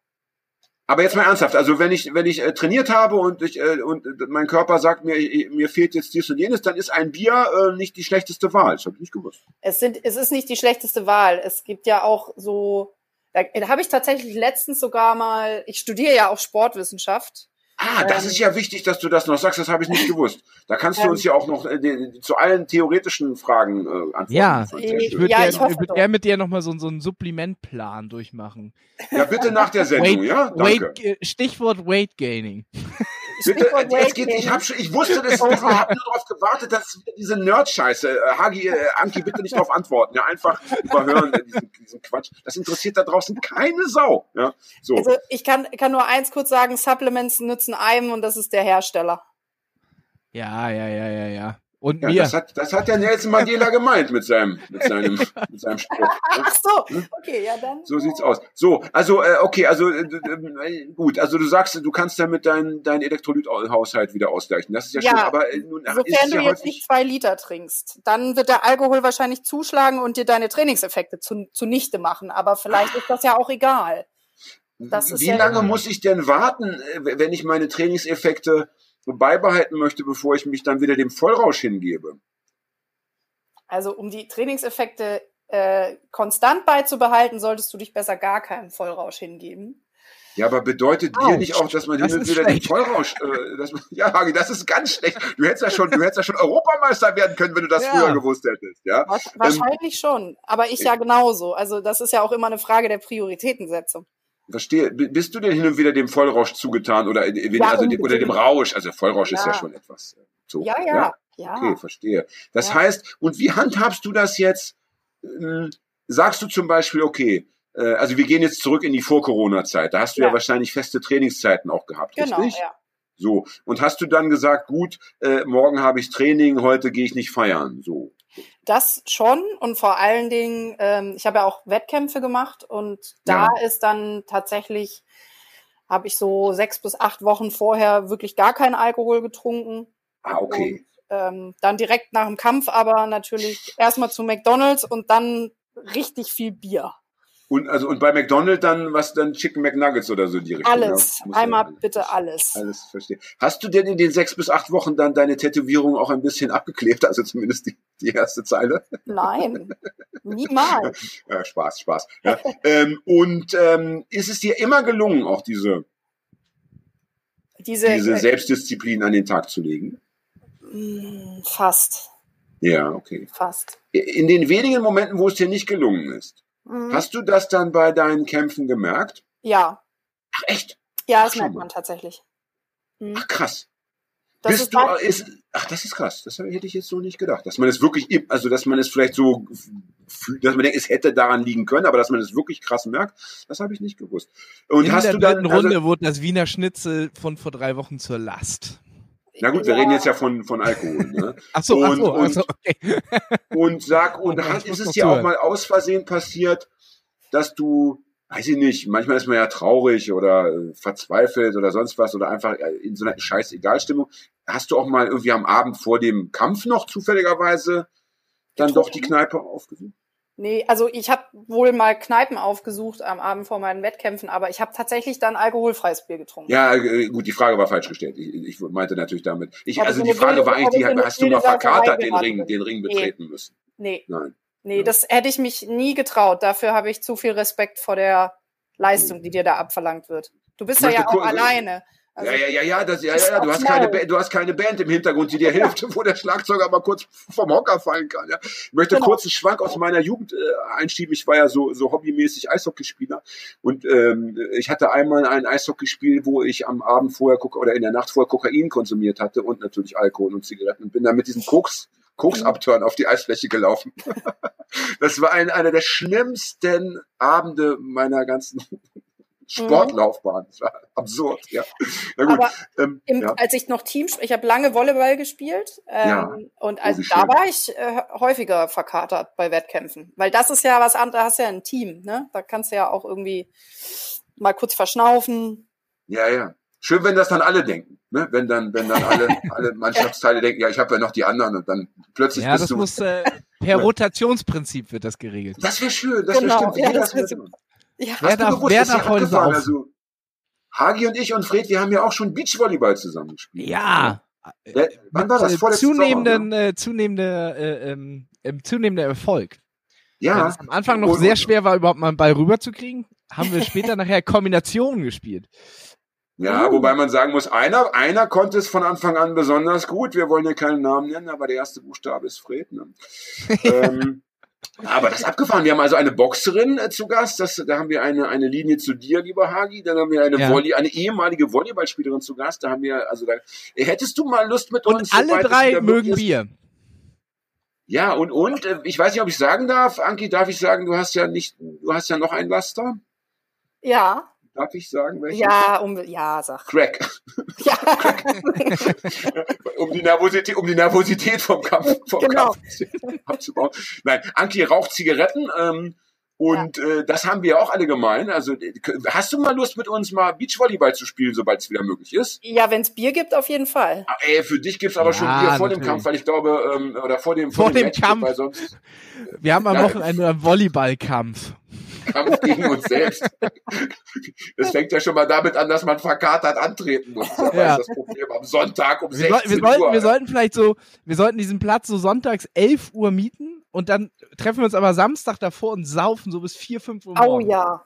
Aber jetzt mal ernsthaft, also wenn ich wenn ich äh, trainiert habe und ich äh, und äh, mein Körper sagt mir ich- mir fehlt jetzt dies und jenes, dann ist ein Bier äh, nicht die schlechteste Wahl. Das habe ich nicht gewusst. Es sind, es ist nicht die schlechteste Wahl. Es gibt ja auch so, da, da habe ich tatsächlich letztens sogar mal, ich studiere ja auch Sportwissenschaft. Ah, das Ähm. ist ja wichtig, dass du das noch sagst. Das habe ich nicht gewusst. Da kannst du Ähm. uns ja auch noch äh, zu allen theoretischen Fragen äh, antworten. Ja. Sehr Ich würde Ja, gerne würd gern mit dir nochmal so, so einen Supplementplan durchmachen. ja, bitte nach der Sendung, Weight, ja? Danke. Weight, äh, Stichwort Weight Gaining. Bitte, jetzt Weight geht, ich, hab schon, ich wusste das, ich habe nur darauf gewartet, dass diese Nerd-Scheiße, äh, Hagi, äh, Anki, bitte nicht darauf antworten, ja, einfach überhören äh, diesen, diesen Quatsch. Das interessiert da draußen keine Sau, ja, so. Also ich kann, kann nur eins kurz sagen, Supplements nützen einem und das ist der Hersteller. Ja, ja, ja, ja, ja. Und ja, mir. das hat, das hat der Nelson Mandela gemeint mit seinem, mit seinem, mit seinem Spruch. Ja. Ach so, okay, ja dann. So sieht's aus. So, also äh, okay, also äh, äh, gut, also du sagst, du kannst damit deinen dein Elektrolythaushalt wieder ausgleichen. Das ist ja, Ja, schön, aber äh, nun ist Sofern du ja jetzt nicht zwei Liter trinkst, dann wird der Alkohol wahrscheinlich zuschlagen und dir deine Trainingseffekte zu, zunichte machen. Aber vielleicht ist das ja auch egal. das ist Wie ja lange muss ich denn warten, äh, wenn ich meine Trainingseffekte beibehalten möchte, bevor ich mich dann wieder dem Vollrausch hingebe? Also um die Trainingseffekte äh, konstant beizubehalten, solltest du dich besser gar keinem Vollrausch hingeben. Ja, aber bedeutet dir Autsch, nicht auch, dass man das hin wieder den. Vollrausch, äh, dass man, ja, Hagi, das ist ganz schlecht. Du hättest ja schon, du hättest ja schon Europameister werden können, wenn du das Ja. früher gewusst hättest, ja? Wasch- Wahrscheinlich schon, aber ich ja genauso. Also das ist ja auch immer eine Frage der Prioritätensetzung. Verstehe. Bist du denn hin und wieder dem Vollrausch zugetan oder, äh, Ja, also dem, oder dem. Rausch? Also Vollrausch ist ja Ja. schon etwas äh, so. Ja, ja, ja. Okay, verstehe. Das Ja. heißt, und wie handhabst du das jetzt? Ähm, sagst du zum Beispiel, okay, äh, also wir gehen jetzt zurück in die Vor-Corona-Zeit. Da hast du ja. Ja. wahrscheinlich feste Trainingszeiten auch gehabt, Genau, richtig? ja. So. Und hast du dann gesagt, gut, äh, morgen habe ich Training, heute gehe ich nicht feiern. So. Das schon und vor allen Dingen, ähm, ich habe ja auch Wettkämpfe gemacht und da ist dann tatsächlich, habe ich so sechs bis acht Wochen vorher wirklich gar keinen Alkohol getrunken. Ah, okay. Und, ähm, dann direkt nach dem Kampf aber natürlich erstmal zu McDonalds und dann richtig viel Bier. Und also und bei McDonald's dann was dann Chicken McNuggets oder so die Richtung. Alles. ja? Ja Einmal alles. bitte alles. Alles verstehe. Hast du denn in den sechs bis acht Wochen dann deine Tätowierung auch ein bisschen abgeklebt? Also zumindest die, die erste Zeile? Nein. Niemals. Ja, Spaß, Spaß. Ja. ähm, und ähm, ist es dir immer gelungen, auch diese, Diese, diese äh, Selbstdisziplin an den Tag zu legen? mh, fast. Ja, okay. Fast. In den wenigen Momenten, wo es dir nicht gelungen ist, Mhm. hast du das dann bei deinen Kämpfen gemerkt? Ja. Ach echt? Ja, das Ach, merkt man tatsächlich. Mhm. Ach krass. Das Bist ist du, halt- ist, ach, das ist krass. Das hätte ich jetzt so nicht gedacht. Dass man es wirklich, also dass man es vielleicht so, fühlt, dass man denkt, es hätte daran liegen können, aber dass man es wirklich krass merkt, das habe ich nicht gewusst. Und In hast der du dann, also, Runde wurde das Wiener Schnitzel von vor drei Wochen zur Last. na gut, wir reden jetzt ja von, von Alkohol, ne? Ach so, ach Und- so, ach so, und- okay. Und sag, und Oh, hat, ich ist muss es dir auch mal aus Versehen passiert, dass du weiß ich nicht, manchmal ist man ja traurig oder äh, verzweifelt oder sonst was oder einfach äh, in so einer scheiß Egalstimmung. Hast du auch mal irgendwie am Abend vor dem Kampf noch zufälligerweise dann doch die Kneipe aufgesucht? Nee, also ich habe wohl mal Kneipen aufgesucht am Abend vor meinen Wettkämpfen, aber ich habe tatsächlich dann alkoholfreies Bier getrunken. Ja, äh, gut, die Frage war falsch gestellt. Ich, ich meinte natürlich damit. Ich, also die Frage war eigentlich, ich die, hast du mal verkatert den Ring, den Ring Nee. betreten müssen? Nee, Nein. Nee, Ja. das hätte ich mich nie getraut. Dafür habe ich zu viel Respekt vor der Leistung, die dir da abverlangt wird. Du bist ja ja auch alleine. Also, ja, ja, ja, ja, das, ja, ja, du hast keine, schnell. Ba- du hast keine Band im Hintergrund, die dir hilft, wo der Schlagzeuger mal kurz vom Hocker fallen kann. Ja. Ich möchte Genau. kurz einen Schwank aus meiner Jugend äh, einschieben. Ich war ja so, so hobbymäßig Eishockeyspieler und ähm, ich hatte einmal ein Eishockeyspiel, wo ich am Abend vorher oder in der Nacht vorher Kokain konsumiert hatte und natürlich Alkohol und Zigaretten und bin dann mit diesem Koks Koksabturn auf die Eisfläche gelaufen. das war ein, einer der schlimmsten Abende meiner ganzen Sportlaufbahn. Das war absurd, ja. Na gut. Aber ähm, Im, ja. Als ich noch Team, ich habe lange Volleyball gespielt ähm, Ja. und als, wie da schön. war ich äh, häufiger verkatert bei Wettkämpfen, weil das ist ja was anderes, da hast du ja ein Team, ne? Da kannst du ja auch irgendwie mal kurz verschnaufen. Ja, ja. Schön, wenn das dann alle denken, ne? Wenn dann, wenn dann alle, alle Mannschaftsteile denken, ja, ich habe ja noch die anderen und dann plötzlich Ja, bist das du. muss äh, per Rotationsprinzip wird das geregelt. das wäre schön, das wäre Genau, stimmt. Wie ja, das wär Wer darf- gewusst, wer heute abgefahren, saufen? Also, Hagi und ich und Fred, wir haben ja auch schon Beachvolleyball zusammen gespielt. Ja. Ja, wann war das? Mit, Vorletzten zunehmenden, äh, zunehmender, äh, ähm, ähm, zunehmender Erfolg. Weil Ja. es am Anfang noch Und- sehr schwer war, überhaupt mal einen Ball rüberzukriegen, haben wir später nachher Kombinationen gespielt. Ja, Uh. wobei man sagen muss, einer, einer konnte es von Anfang an besonders gut. Wir wollen ja keinen Namen nennen, aber der erste Buchstabe ist Fred. Ne? ähm, aber das ist abgefahren. Wir haben also eine Boxerin äh, zu Gast. Das, da haben wir eine, eine Linie zu dir, lieber Hagi. Dann haben wir eine Ja. Volley, eine ehemalige Volleyballspielerin zu Gast. Da haben wir, also da, hättest du mal Lust mit Und uns? alle sobald es drei mögen? Bier. Ja, und, und, äh, ich weiß nicht, ob ich sagen darf. Anki, darf ich sagen, du hast ja nicht, du hast ja noch ein Laster? ja, Darf ich sagen, welches? ja, um, ja, sag. Crack. Ja, um die Nervosität, um die Nervosität vom Kampf, vom Genau. Kampf abzubauen. Nein, Anki raucht Zigaretten ähm, und äh, das haben wir auch alle gemein. Also äh, hast du mal Lust mit uns mal Beachvolleyball zu spielen, sobald es wieder möglich ist? ja wenn es Bier gibt, auf jeden Fall. Ah, Ey, für dich gibt's aber schon Ja, Bier vor dem natürlich. Kampf, weil ich glaube, ähm, oder vor dem Vor dem Match, Kampf. weil sonst Wir haben am Ja. Wochenende einen Volleyballkampf. Kampf gegen uns selbst. Das fängt ja schon mal damit an, dass man verkatert antreten muss. Das Ja. ist das Problem am Sonntag um Wir, soll, 16 wir, sollten, Uhr. wir sollten vielleicht so, wir sollten diesen Platz so sonntags 11 Uhr mieten und dann treffen wir uns aber Samstag davor und saufen so bis 4, 5 Uhr Oh morgens. ja.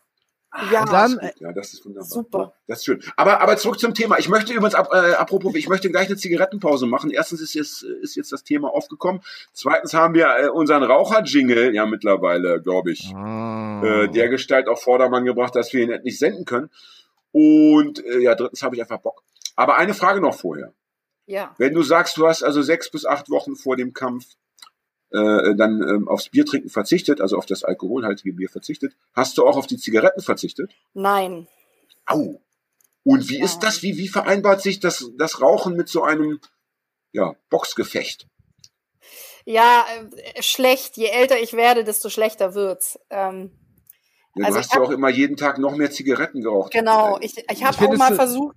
Ja, Und dann, Das ist gut, ja, das ist wunderbar. Super. Das ist schön. Aber, aber zurück zum Thema. Ich möchte übrigens, ab, äh, apropos, ich möchte gleich eine Zigarettenpause machen. Erstens ist jetzt, ist jetzt das Thema aufgekommen. Zweitens haben wir äh, unseren Raucher-Jingle ja mittlerweile, glaube ich, Ah. äh, der Gestalt auf Vordermann gebracht, dass wir ihn endlich senden können. Und äh, ja, drittens habe ich einfach Bock. Aber eine Frage noch vorher. ja. Wenn du sagst, du hast also sechs bis acht Wochen vor dem Kampf äh, dann ähm, aufs Biertrinken verzichtet, also auf das alkoholhaltige Bier verzichtet, hast du auch auf die Zigaretten verzichtet? Nein. Au. Und wie Ja. ist das? Wie, wie vereinbart sich das, das Rauchen mit so einem ja, Boxgefecht? Ja, äh, schlecht. Je älter ich werde, desto schlechter wird's. Ähm, Ja, Also du ich hast ja auch immer jeden Tag noch mehr Zigaretten geraucht. genau. Ich, ich habe auch mal versucht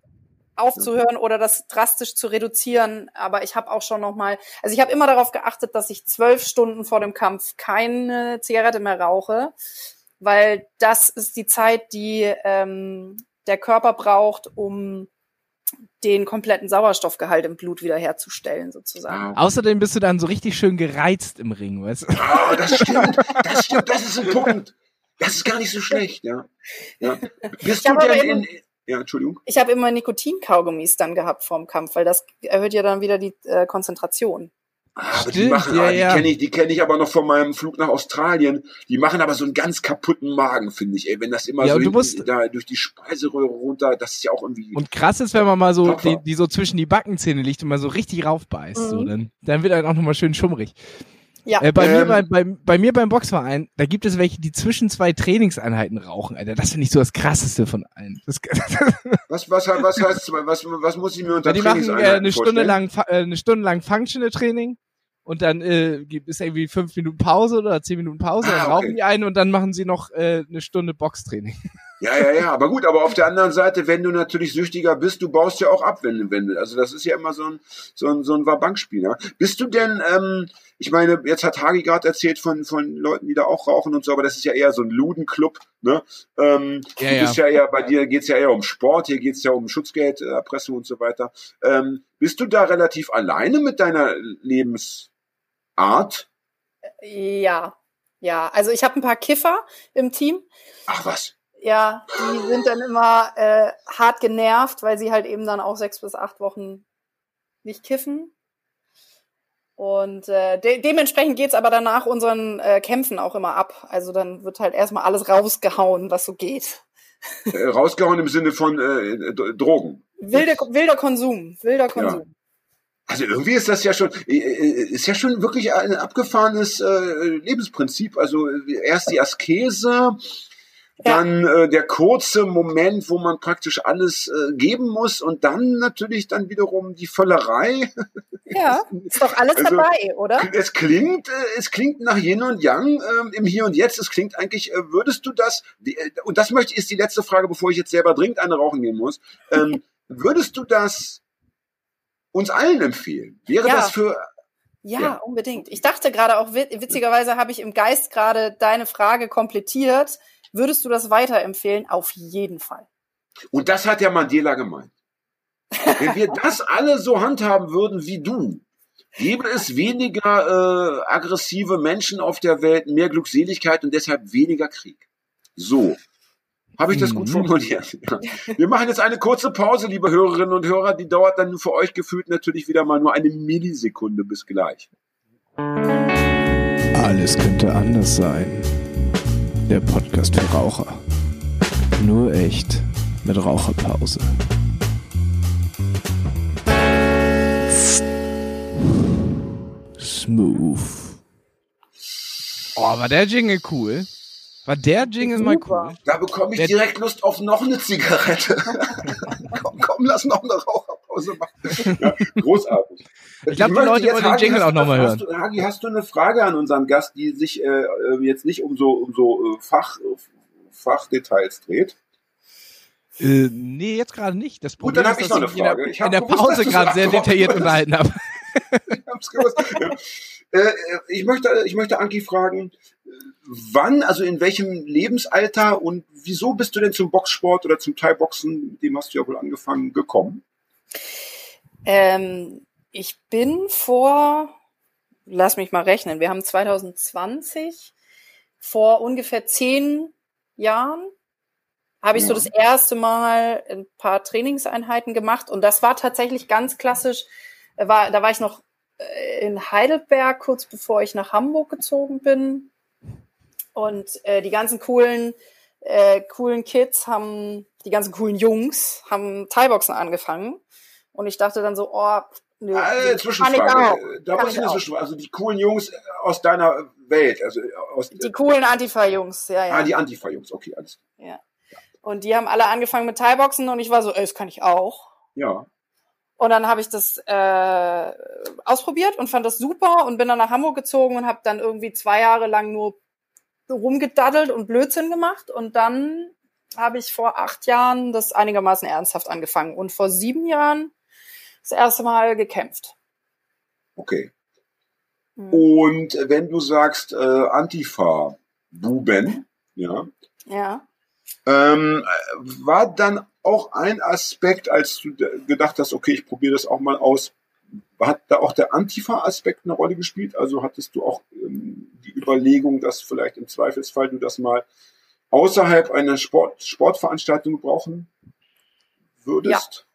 aufzuhören oder das drastisch zu reduzieren, aber ich habe auch schon noch mal, also ich habe immer darauf geachtet, dass ich zwölf Stunden vor dem Kampf keine Zigarette mehr rauche, weil das ist die Zeit, die ähm, der Körper braucht, um den kompletten Sauerstoffgehalt im Blut wiederherzustellen, sozusagen. Ah, Außerdem bist du dann so richtig schön gereizt im Ring, weißt du? ah, das stimmt. Das stimmt. Das ist ein Punkt. Das ist gar nicht so schlecht, ja. ja. Bist Ja, du denn in, ja, Entschuldigung. Ich habe immer Nikotinkaugummis dann gehabt vorm Kampf, weil das erhöht ja dann wieder die äh, Konzentration. Ah, aber die machen, ja, ah, die ja. kenne ich, die kenne ich aber noch von meinem Flug nach Australien. Die machen aber so einen ganz kaputten Magen, finde ich. Ey, wenn das immer Ja, so musst- da durch die Speiseröhre runter, das ist ja auch irgendwie. Und krass ist, wenn man mal so, die, die so zwischen die Backenzähne liegt und mal so richtig raufbeißt, so, Mhm. dann, dann wird er auch nochmal schön schummrig. Ja, Äh, bei, mir, Ähm. bei, bei, bei mir beim Boxverein, da gibt es welche, die zwischen zwei Trainingseinheiten rauchen, Alter. Das finde ich so das krasseste von allen. Das, Was, was, was heißt, was, was muss ich mir unter die machen äh, eine Stunde lang, äh, eine Stunde lang Functional Training und dann äh, gibt es irgendwie fünf Minuten Pause oder zehn Minuten Pause, Ah, dann okay. rauchen die einen und dann machen sie noch äh, eine Stunde Boxtraining. Ja, ja, ja, aber gut, aber auf der anderen Seite, wenn du natürlich süchtiger bist, du baust ja auch ab, wenn du, wenn du, also das ist ja immer so ein, so ein, so ein Wabankspiel. Ja. Bist du denn, ähm, ich meine, jetzt hat Hagi gerade erzählt von, von Leuten, die da auch rauchen und so, aber das ist ja eher so ein Ludenclub, ne? Ähm, Ja, ja. bist ja eher, bei dir geht's ja eher um Sport, hier geht's ja um Schutzgeld, äh, Erpressung und so weiter. Ähm, bist du da relativ alleine mit deiner Lebensart? Ja, ja. Also ich habe ein paar Kiffer im Team. Ach was. Ja, die sind dann immer äh, hart genervt, weil sie halt eben dann auch sechs bis acht Wochen nicht kiffen. Und äh, de dementsprechend geht's aber danach unseren äh, Kämpfen auch immer ab. Also dann wird halt erstmal alles rausgehauen, was so geht. Äh, rausgehauen im Sinne von äh, Drogen. Wilde, wilder Konsum, wilder Konsum. Also irgendwie ist das ja schon, äh, äh, ist ja schon wirklich ein abgefahrenes äh, Lebensprinzip. Also äh, erst die Askese, dann äh, der kurze Moment, wo man praktisch alles äh, geben muss und dann natürlich dann wiederum die Völlerei. Ja, ist doch alles Also- dabei, oder? Es klingt, äh, es klingt nach Yin und Yang ähm, im Hier und Jetzt. Es klingt eigentlich, äh, würdest du das, die, äh, und das möchte ist die letzte Frage, bevor ich jetzt selber dringend eine rauchen gehen muss. Ähm, würdest du das uns allen empfehlen? Wäre Ja. das für Ja, Ja. unbedingt. Ich dachte gerade auch, wit- witzigerweise habe ich im Geist gerade deine Frage komplettiert. Würdest du das weiterempfehlen? Auf jeden Fall. Und das hat ja Mandela gemeint. Wenn wir das alle so handhaben würden wie du, gäbe es weniger äh, aggressive Menschen auf der Welt, mehr Glückseligkeit und deshalb weniger Krieg. So. Habe ich das gut Mhm. formuliert? Ja. Wir machen jetzt eine kurze Pause, liebe Hörerinnen und Hörer. Die dauert dann für euch gefühlt natürlich wieder mal nur eine Millisekunde. Bis gleich. Alles könnte anders sein. Der Podcast für Raucher. Nur echt mit Raucherpause. Smooth. Oh, war der Jingle cool? War der Jingle mal cool? Da bekomme ich Der- direkt Lust auf noch eine Zigarette. komm, komm, lass noch eine Raucherpause machen. Ja, großartig. Ich glaub, die möchte Leute jetzt, wollen den Jingle auch noch du- mal hast Du, Hagi, hast du eine Frage an unseren Gast, die sich äh, äh, jetzt nicht um so, um so äh, Fach, Fachdetails dreht? Äh, nee, jetzt gerade nicht. Das Gut, Problem dann hab ist, ich noch eine mich in der, Frage. In der gewusst, Pause gerade sehr detailliert unterhalten habe. Ich hab's gewusst. Ja. Äh, äh, ich möchte, ich möchte Anki fragen, wann, also in welchem Lebensalter und wieso bist du denn zum Boxsport oder zum Thai-Boxen, mit dem hast du ja wohl angefangen, gekommen? Ähm, ich bin vor, lass mich mal rechnen, wir haben 2020, vor ungefähr zehn Jahren habe ich so Ja. das erste Mal ein paar Trainingseinheiten gemacht und das war tatsächlich ganz klassisch. äh, War, da war ich noch äh, in Heidelberg, kurz bevor ich nach Hamburg gezogen bin. Und äh, die ganzen coolen, äh, coolen Kids haben, die ganzen coolen Jungs haben Thai-Boxen angefangen. Und ich dachte dann so, oh, nö, Äh, Zwischenfrage. Äh, Da muss ich eine. Zwischenfrage. Also die coolen Jungs aus deiner Welt, also aus Die coolen Antifa-Jungs, ja, ja. ah, die Antifa-Jungs, okay, alles. ja. Und die haben alle angefangen mit Thai-Boxen und ich war so, ey, das kann ich auch. Ja. Und dann habe ich das äh, ausprobiert und fand das super und bin dann nach Hamburg gezogen und habe dann irgendwie zwei Jahre lang nur rumgedaddelt und Blödsinn gemacht. Und dann habe ich vor acht Jahren das einigermaßen ernsthaft angefangen und vor sieben Jahren das erste Mal gekämpft. Okay. Mhm. Und wenn du sagst äh, Antifa, Buben, ja, Ja. ähm, äh, war dann auch ein Aspekt, als du gedacht hast, okay, ich probiere das auch mal aus, hat da auch der Antifa-Aspekt eine Rolle gespielt? Also hattest du auch ähm, die Überlegung, dass vielleicht im Zweifelsfall du das mal außerhalb einer Sport, Sportveranstaltung gebrauchen würdest?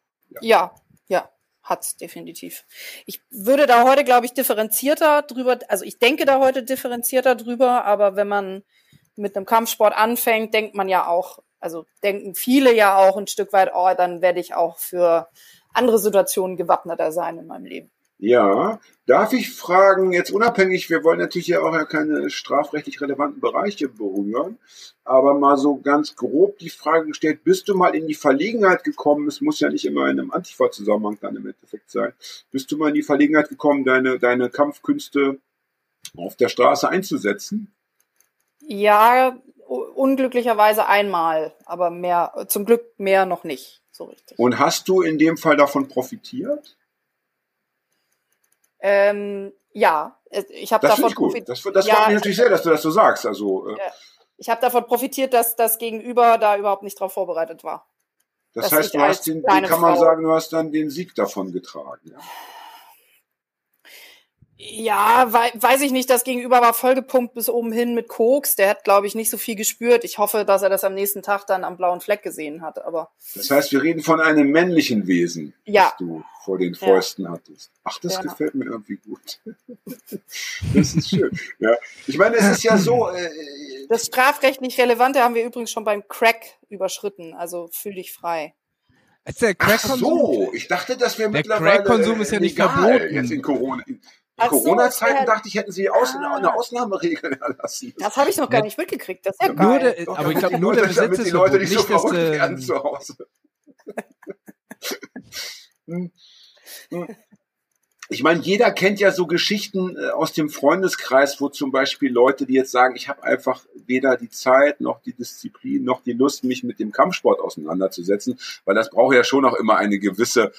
Ja, ja, hat's definitiv. Ich würde da heute, glaube ich, differenzierter drüber, also ich denke da heute differenzierter drüber, aber wenn man mit einem Kampfsport anfängt, denkt man ja auch, also denken viele ja auch ein Stück weit, oh, dann werde ich auch für andere Situationen gewappneter sein in meinem Leben. Ja, darf ich fragen, jetzt unabhängig, wir wollen natürlich ja auch ja keine strafrechtlich relevanten Bereiche berühren, aber mal so ganz grob die Frage gestellt, bist du mal in die Verlegenheit gekommen, es muss ja nicht immer in einem Antifa-Zusammenhang dann im Endeffekt sein, bist du mal in die Verlegenheit gekommen, deine, deine Kampfkünste auf der Straße einzusetzen? Ja, unglücklicherweise einmal, aber mehr, zum Glück mehr noch nicht, so richtig. Und hast du in dem Fall davon profitiert? Ähm, ja, ich habe davon profitiert. Das, das ja, freut mich natürlich sehr, dass du das so sagst. Also, äh, ich habe davon profitiert, dass das Gegenüber da überhaupt nicht drauf vorbereitet war. Das heißt, du hast den, den kann man sagen, du hast dann den Sieg davon getragen. Ja? Ja, wei weiß ich nicht. Das Gegenüber war vollgepumpt bis oben hin mit Koks. Der hat, glaube ich, nicht so viel gespürt. Ich hoffe, dass er das am nächsten Tag dann am blauen Fleck gesehen hat. Aber das heißt, wir reden von einem männlichen Wesen, ja. das du vor den Fäusten ja. hattest. Ach, das ja. gefällt mir irgendwie gut. das ist schön. Ja, ich meine, es ist ja so. Äh, das strafrechtlich Relevante haben wir übrigens schon beim Crack überschritten. Also fühl dich frei. Ist der Crack Ach so, ich dachte, dass wir der mittlerweile. Der Crack-Konsum ist ja nicht verboten. Jetzt in Corona. In Corona-Zeiten so, dachte ich, hätten sie Aus ah. eine Ausnahmeregel erlassen. Das habe ich noch gar nicht mitgekriegt. Das ist ja nur geil. Der, aber ich glaube, nur der Besitz ist die Leute nicht so verrückt werden zu Hause. Ich meine, jeder kennt ja so Geschichten äh, aus dem Freundeskreis, wo zum Beispiel Leute, die jetzt sagen, ich habe einfach weder die Zeit noch die Disziplin noch die Lust, mich mit dem Kampfsport auseinanderzusetzen, weil das braucht ja schon auch immer eine gewisse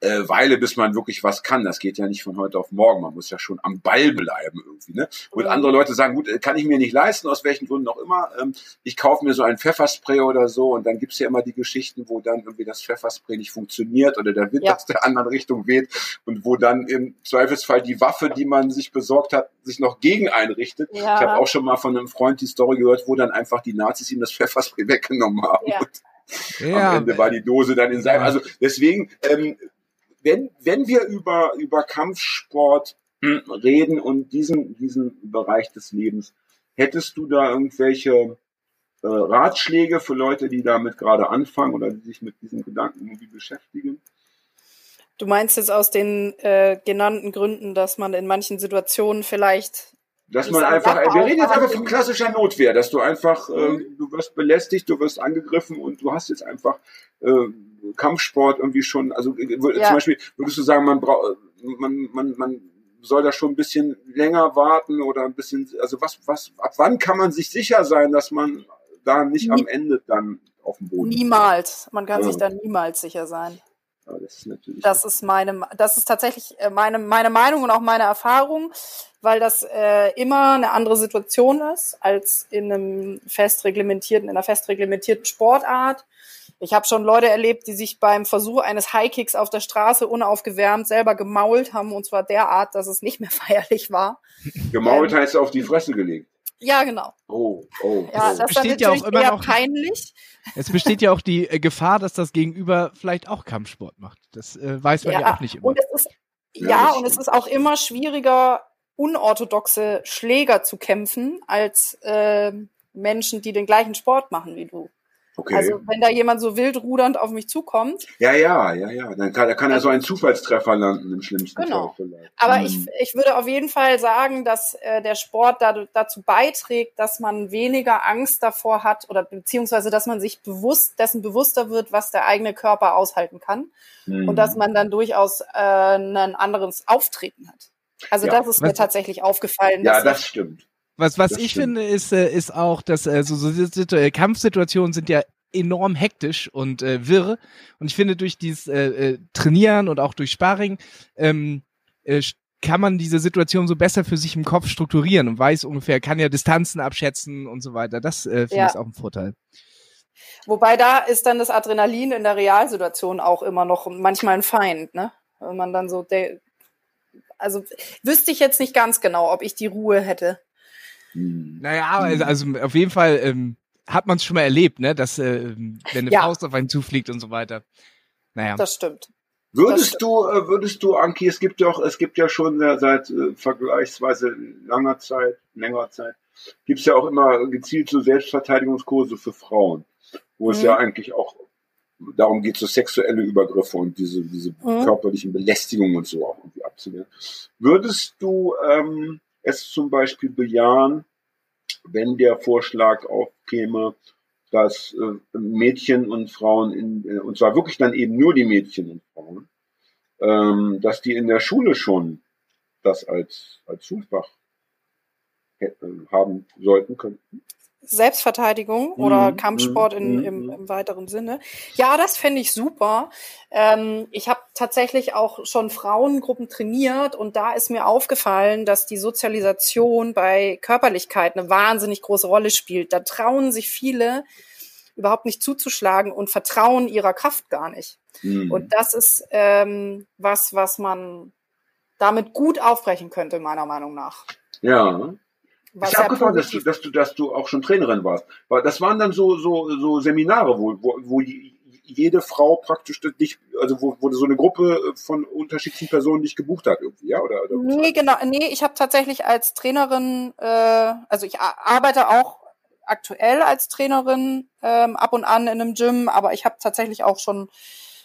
äh, Weile, bis man wirklich was kann. Das geht ja nicht von heute auf morgen. Man muss ja schon am Ball bleiben irgendwie. Ne? Und mhm. andere Leute sagen, gut, äh, kann ich mir nicht leisten, aus welchen Gründen auch immer. Ähm, ich kaufe mir so ein Pfefferspray oder so und dann gibt's ja immer die Geschichten, wo dann irgendwie das Pfefferspray nicht funktioniert oder der Wind ja. aus der anderen Richtung weht und wo dann im Zweifelsfall die Waffe, die man sich besorgt hat, sich noch gegen einrichtet. Ja. Ich habe auch schon mal von einem Freund die Story gehört, wo dann einfach die Nazis ihm das Pfefferspray weggenommen haben. Ja. Ja, am Ende war die Dose dann in seinem. Also deswegen ähm, wenn, wenn wir über, über Kampfsport hm, reden und diesen, diesen Bereich des Lebens, hättest du da irgendwelche äh, Ratschläge für Leute, die damit gerade anfangen oder die sich mit diesen Gedanken irgendwie beschäftigen? Du meinst jetzt aus den äh, genannten Gründen, dass man in manchen Situationen vielleicht dass man einfach, wir reden jetzt einfach von klassischer Notwehr, dass du einfach, äh, äh, du wirst belästigt, du wirst angegriffen und du hast jetzt einfach äh, Kampfsport irgendwie schon, also äh, ja. zum Beispiel würdest du sagen, man braucht, man, man, man soll da schon ein bisschen länger warten oder ein bisschen, also was, was, ab wann kann man sich sicher sein, dass man da nicht am Ende dann auf dem Boden Niemals. Man kann sich da niemals sicher sein. Ja, das ist natürlich. Das ist meine, das ist tatsächlich äh, meine, meine Meinung und auch meine Erfahrung, weil das äh, immer eine andere Situation ist als in einem fest reglementierten, in einer fest reglementierten Sportart. Ich habe schon Leute erlebt, die sich beim Versuch eines Highkicks auf der Straße unaufgewärmt selber gemault haben und zwar derart, dass es nicht mehr feierlich war. Gemault ähm, heißt auf die Fresse gelegt. Ja, genau. Oh, oh. Ja, das besteht ja auch immer noch peinlich. Es besteht ja auch die äh, Gefahr, dass das Gegenüber vielleicht auch Kampfsport macht. Das äh, weiß man ja, ja, auch nicht immer. Und es ist, ja, ja und es ist auch immer schwieriger, unorthodoxe Schläger zu kämpfen, als äh, Menschen, die den gleichen Sport machen wie du. Okay. Also wenn da jemand so wild rudernd auf mich zukommt. Ja, ja, ja, ja. Dann kann, da kann er so einen Zufallstreffer landen im schlimmsten genau. Fall vielleicht. Aber mhm. ich, ich würde auf jeden Fall sagen, dass äh, der Sport da, dazu beiträgt, dass man weniger Angst davor hat oder beziehungsweise dass man sich bewusst dessen bewusster wird, was der eigene Körper aushalten kann. Mhm. Und dass man dann durchaus äh, ein anderes Auftreten hat. Also ja. das ist mir tatsächlich aufgefallen. Ja, das stimmt. Was, was ich stimmt. finde, ist, äh, ist auch, dass äh, so, so Situ äh, Kampfsituationen sind ja enorm hektisch und äh, wirr. Und ich finde, durch dieses äh, äh, Trainieren und auch durch Sparring ähm, äh, kann man diese Situation so besser für sich im Kopf strukturieren und weiß ungefähr, kann ja Distanzen abschätzen und so weiter. Das äh, finde ja. ich auch ein Vorteil. Wobei da ist dann das Adrenalin in der Realsituation auch immer noch manchmal ein Feind, ne? Wenn man dann so, also wüsste ich jetzt nicht ganz genau, ob ich die Ruhe hätte. Hm. Naja, also, also auf jeden Fall ähm, hat man es schon mal erlebt, ne? Dass äh, wenn eine ja. Faust auf einen zufliegt und so weiter. Naja. Das stimmt. Würdest das du, äh, würdest du, Anki, es gibt ja auch, es gibt ja schon seit äh, vergleichsweise langer Zeit, längerer Zeit, gibt es ja auch immer gezielt so Selbstverteidigungskurse für Frauen, wo mhm. es ja eigentlich auch darum geht, so sexuelle Übergriffe und diese, diese Mhm. körperlichen Belästigungen und so auch irgendwie abzuwehren. Würdest du ähm, es zum Beispiel bejahen, wenn der Vorschlag aufkäme, dass äh, Mädchen und Frauen, in, äh, und zwar wirklich dann eben nur die Mädchen und Frauen, ähm, dass die in der Schule schon das als, als Schulfach hätten, haben sollten könnten? Selbstverteidigung oder Mhm, Kampfsport in, mhm, im, mhm. im weiteren Sinne. Ja, das fände ich super. Ähm, ich habe tatsächlich auch schon Frauengruppen trainiert und da ist mir aufgefallen, dass die Sozialisation bei Körperlichkeit eine wahnsinnig große Rolle spielt. Da trauen sich viele überhaupt nicht zuzuschlagen und vertrauen ihrer Kraft gar nicht. Hm. Und das ist ähm, was, was man damit gut aufbrechen könnte, meiner Meinung nach. ja. Was ist sehr abgefahren, dass du, dass du, dass du auch schon Trainerin warst. Weil Das waren dann so, so, so Seminare, wo, wo, wo je- jede Frau praktisch dich, also wo, wo so eine Gruppe von unterschiedlichen Personen dich gebucht hat irgendwie, ja? Oder, oder Nee, genau. Nee, ich habe tatsächlich als Trainerin, äh, also ich arbeite auch aktuell als Trainerin ähm, ab und an in einem Gym, aber ich habe tatsächlich auch schon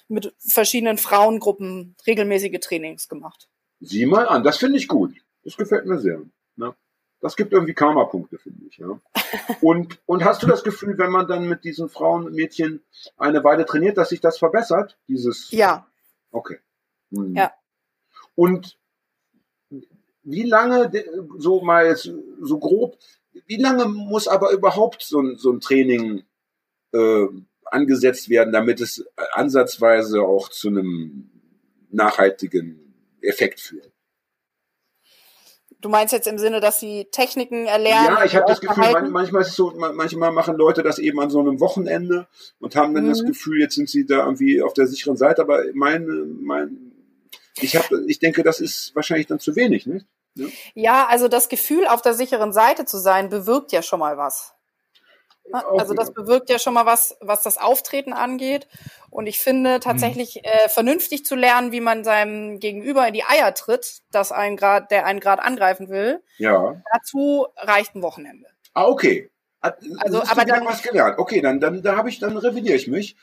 mit verschiedenen Frauengruppen regelmäßige Trainings gemacht. Sieh mal an, das finde ich gut. Das gefällt mir sehr. Ne? Das gibt irgendwie Karma-Punkte, finde ich. Ja? Und, und hast du das Gefühl, wenn man dann mit diesen Frauen und Mädchen eine Weile trainiert, dass sich das verbessert? Dieses Ja, Okay. Hm. Ja. Und wie lange, so mal jetzt so grob, wie lange muss aber überhaupt so ein, so ein Training äh, angesetzt werden, damit es ansatzweise auch zu einem nachhaltigen Effekt führt? Du meinst jetzt im Sinne, dass sie Techniken erlernen? Ja, ich habe das Gefühl, man, manchmal ist es so, man, manchmal machen Leute das eben an so einem Wochenende und haben dann das Mhm. Gefühl, jetzt sind sie da irgendwie auf der sicheren Seite, aber mein, mein, ich habe, ich denke, das ist wahrscheinlich dann zu wenig, nicht? Ja, also das Gefühl, auf der sicheren Seite zu sein, bewirkt ja schon mal was. Auch Also das bewirkt ja schon mal was, was das Auftreten angeht. Und ich finde tatsächlich äh, vernünftig zu lernen, wie man seinem Gegenüber in die Eier tritt, dass ein Grad, der einen gerade angreifen will. Ja. Dazu reicht ein Wochenende. Ah, okay. Hat- Also, aber dann- was gelernt. Okay, dann, dann, da habe ich, dann revidiere ich mich.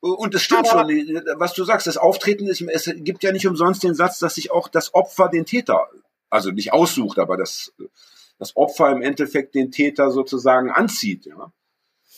Und es stimmt Aber- schon, was du sagst, das Auftreten ist, es gibt ja nicht umsonst den Satz, dass sich auch das Opfer den Täter, also nicht aussucht, aber das, das Opfer im Endeffekt den Täter sozusagen anzieht, ja.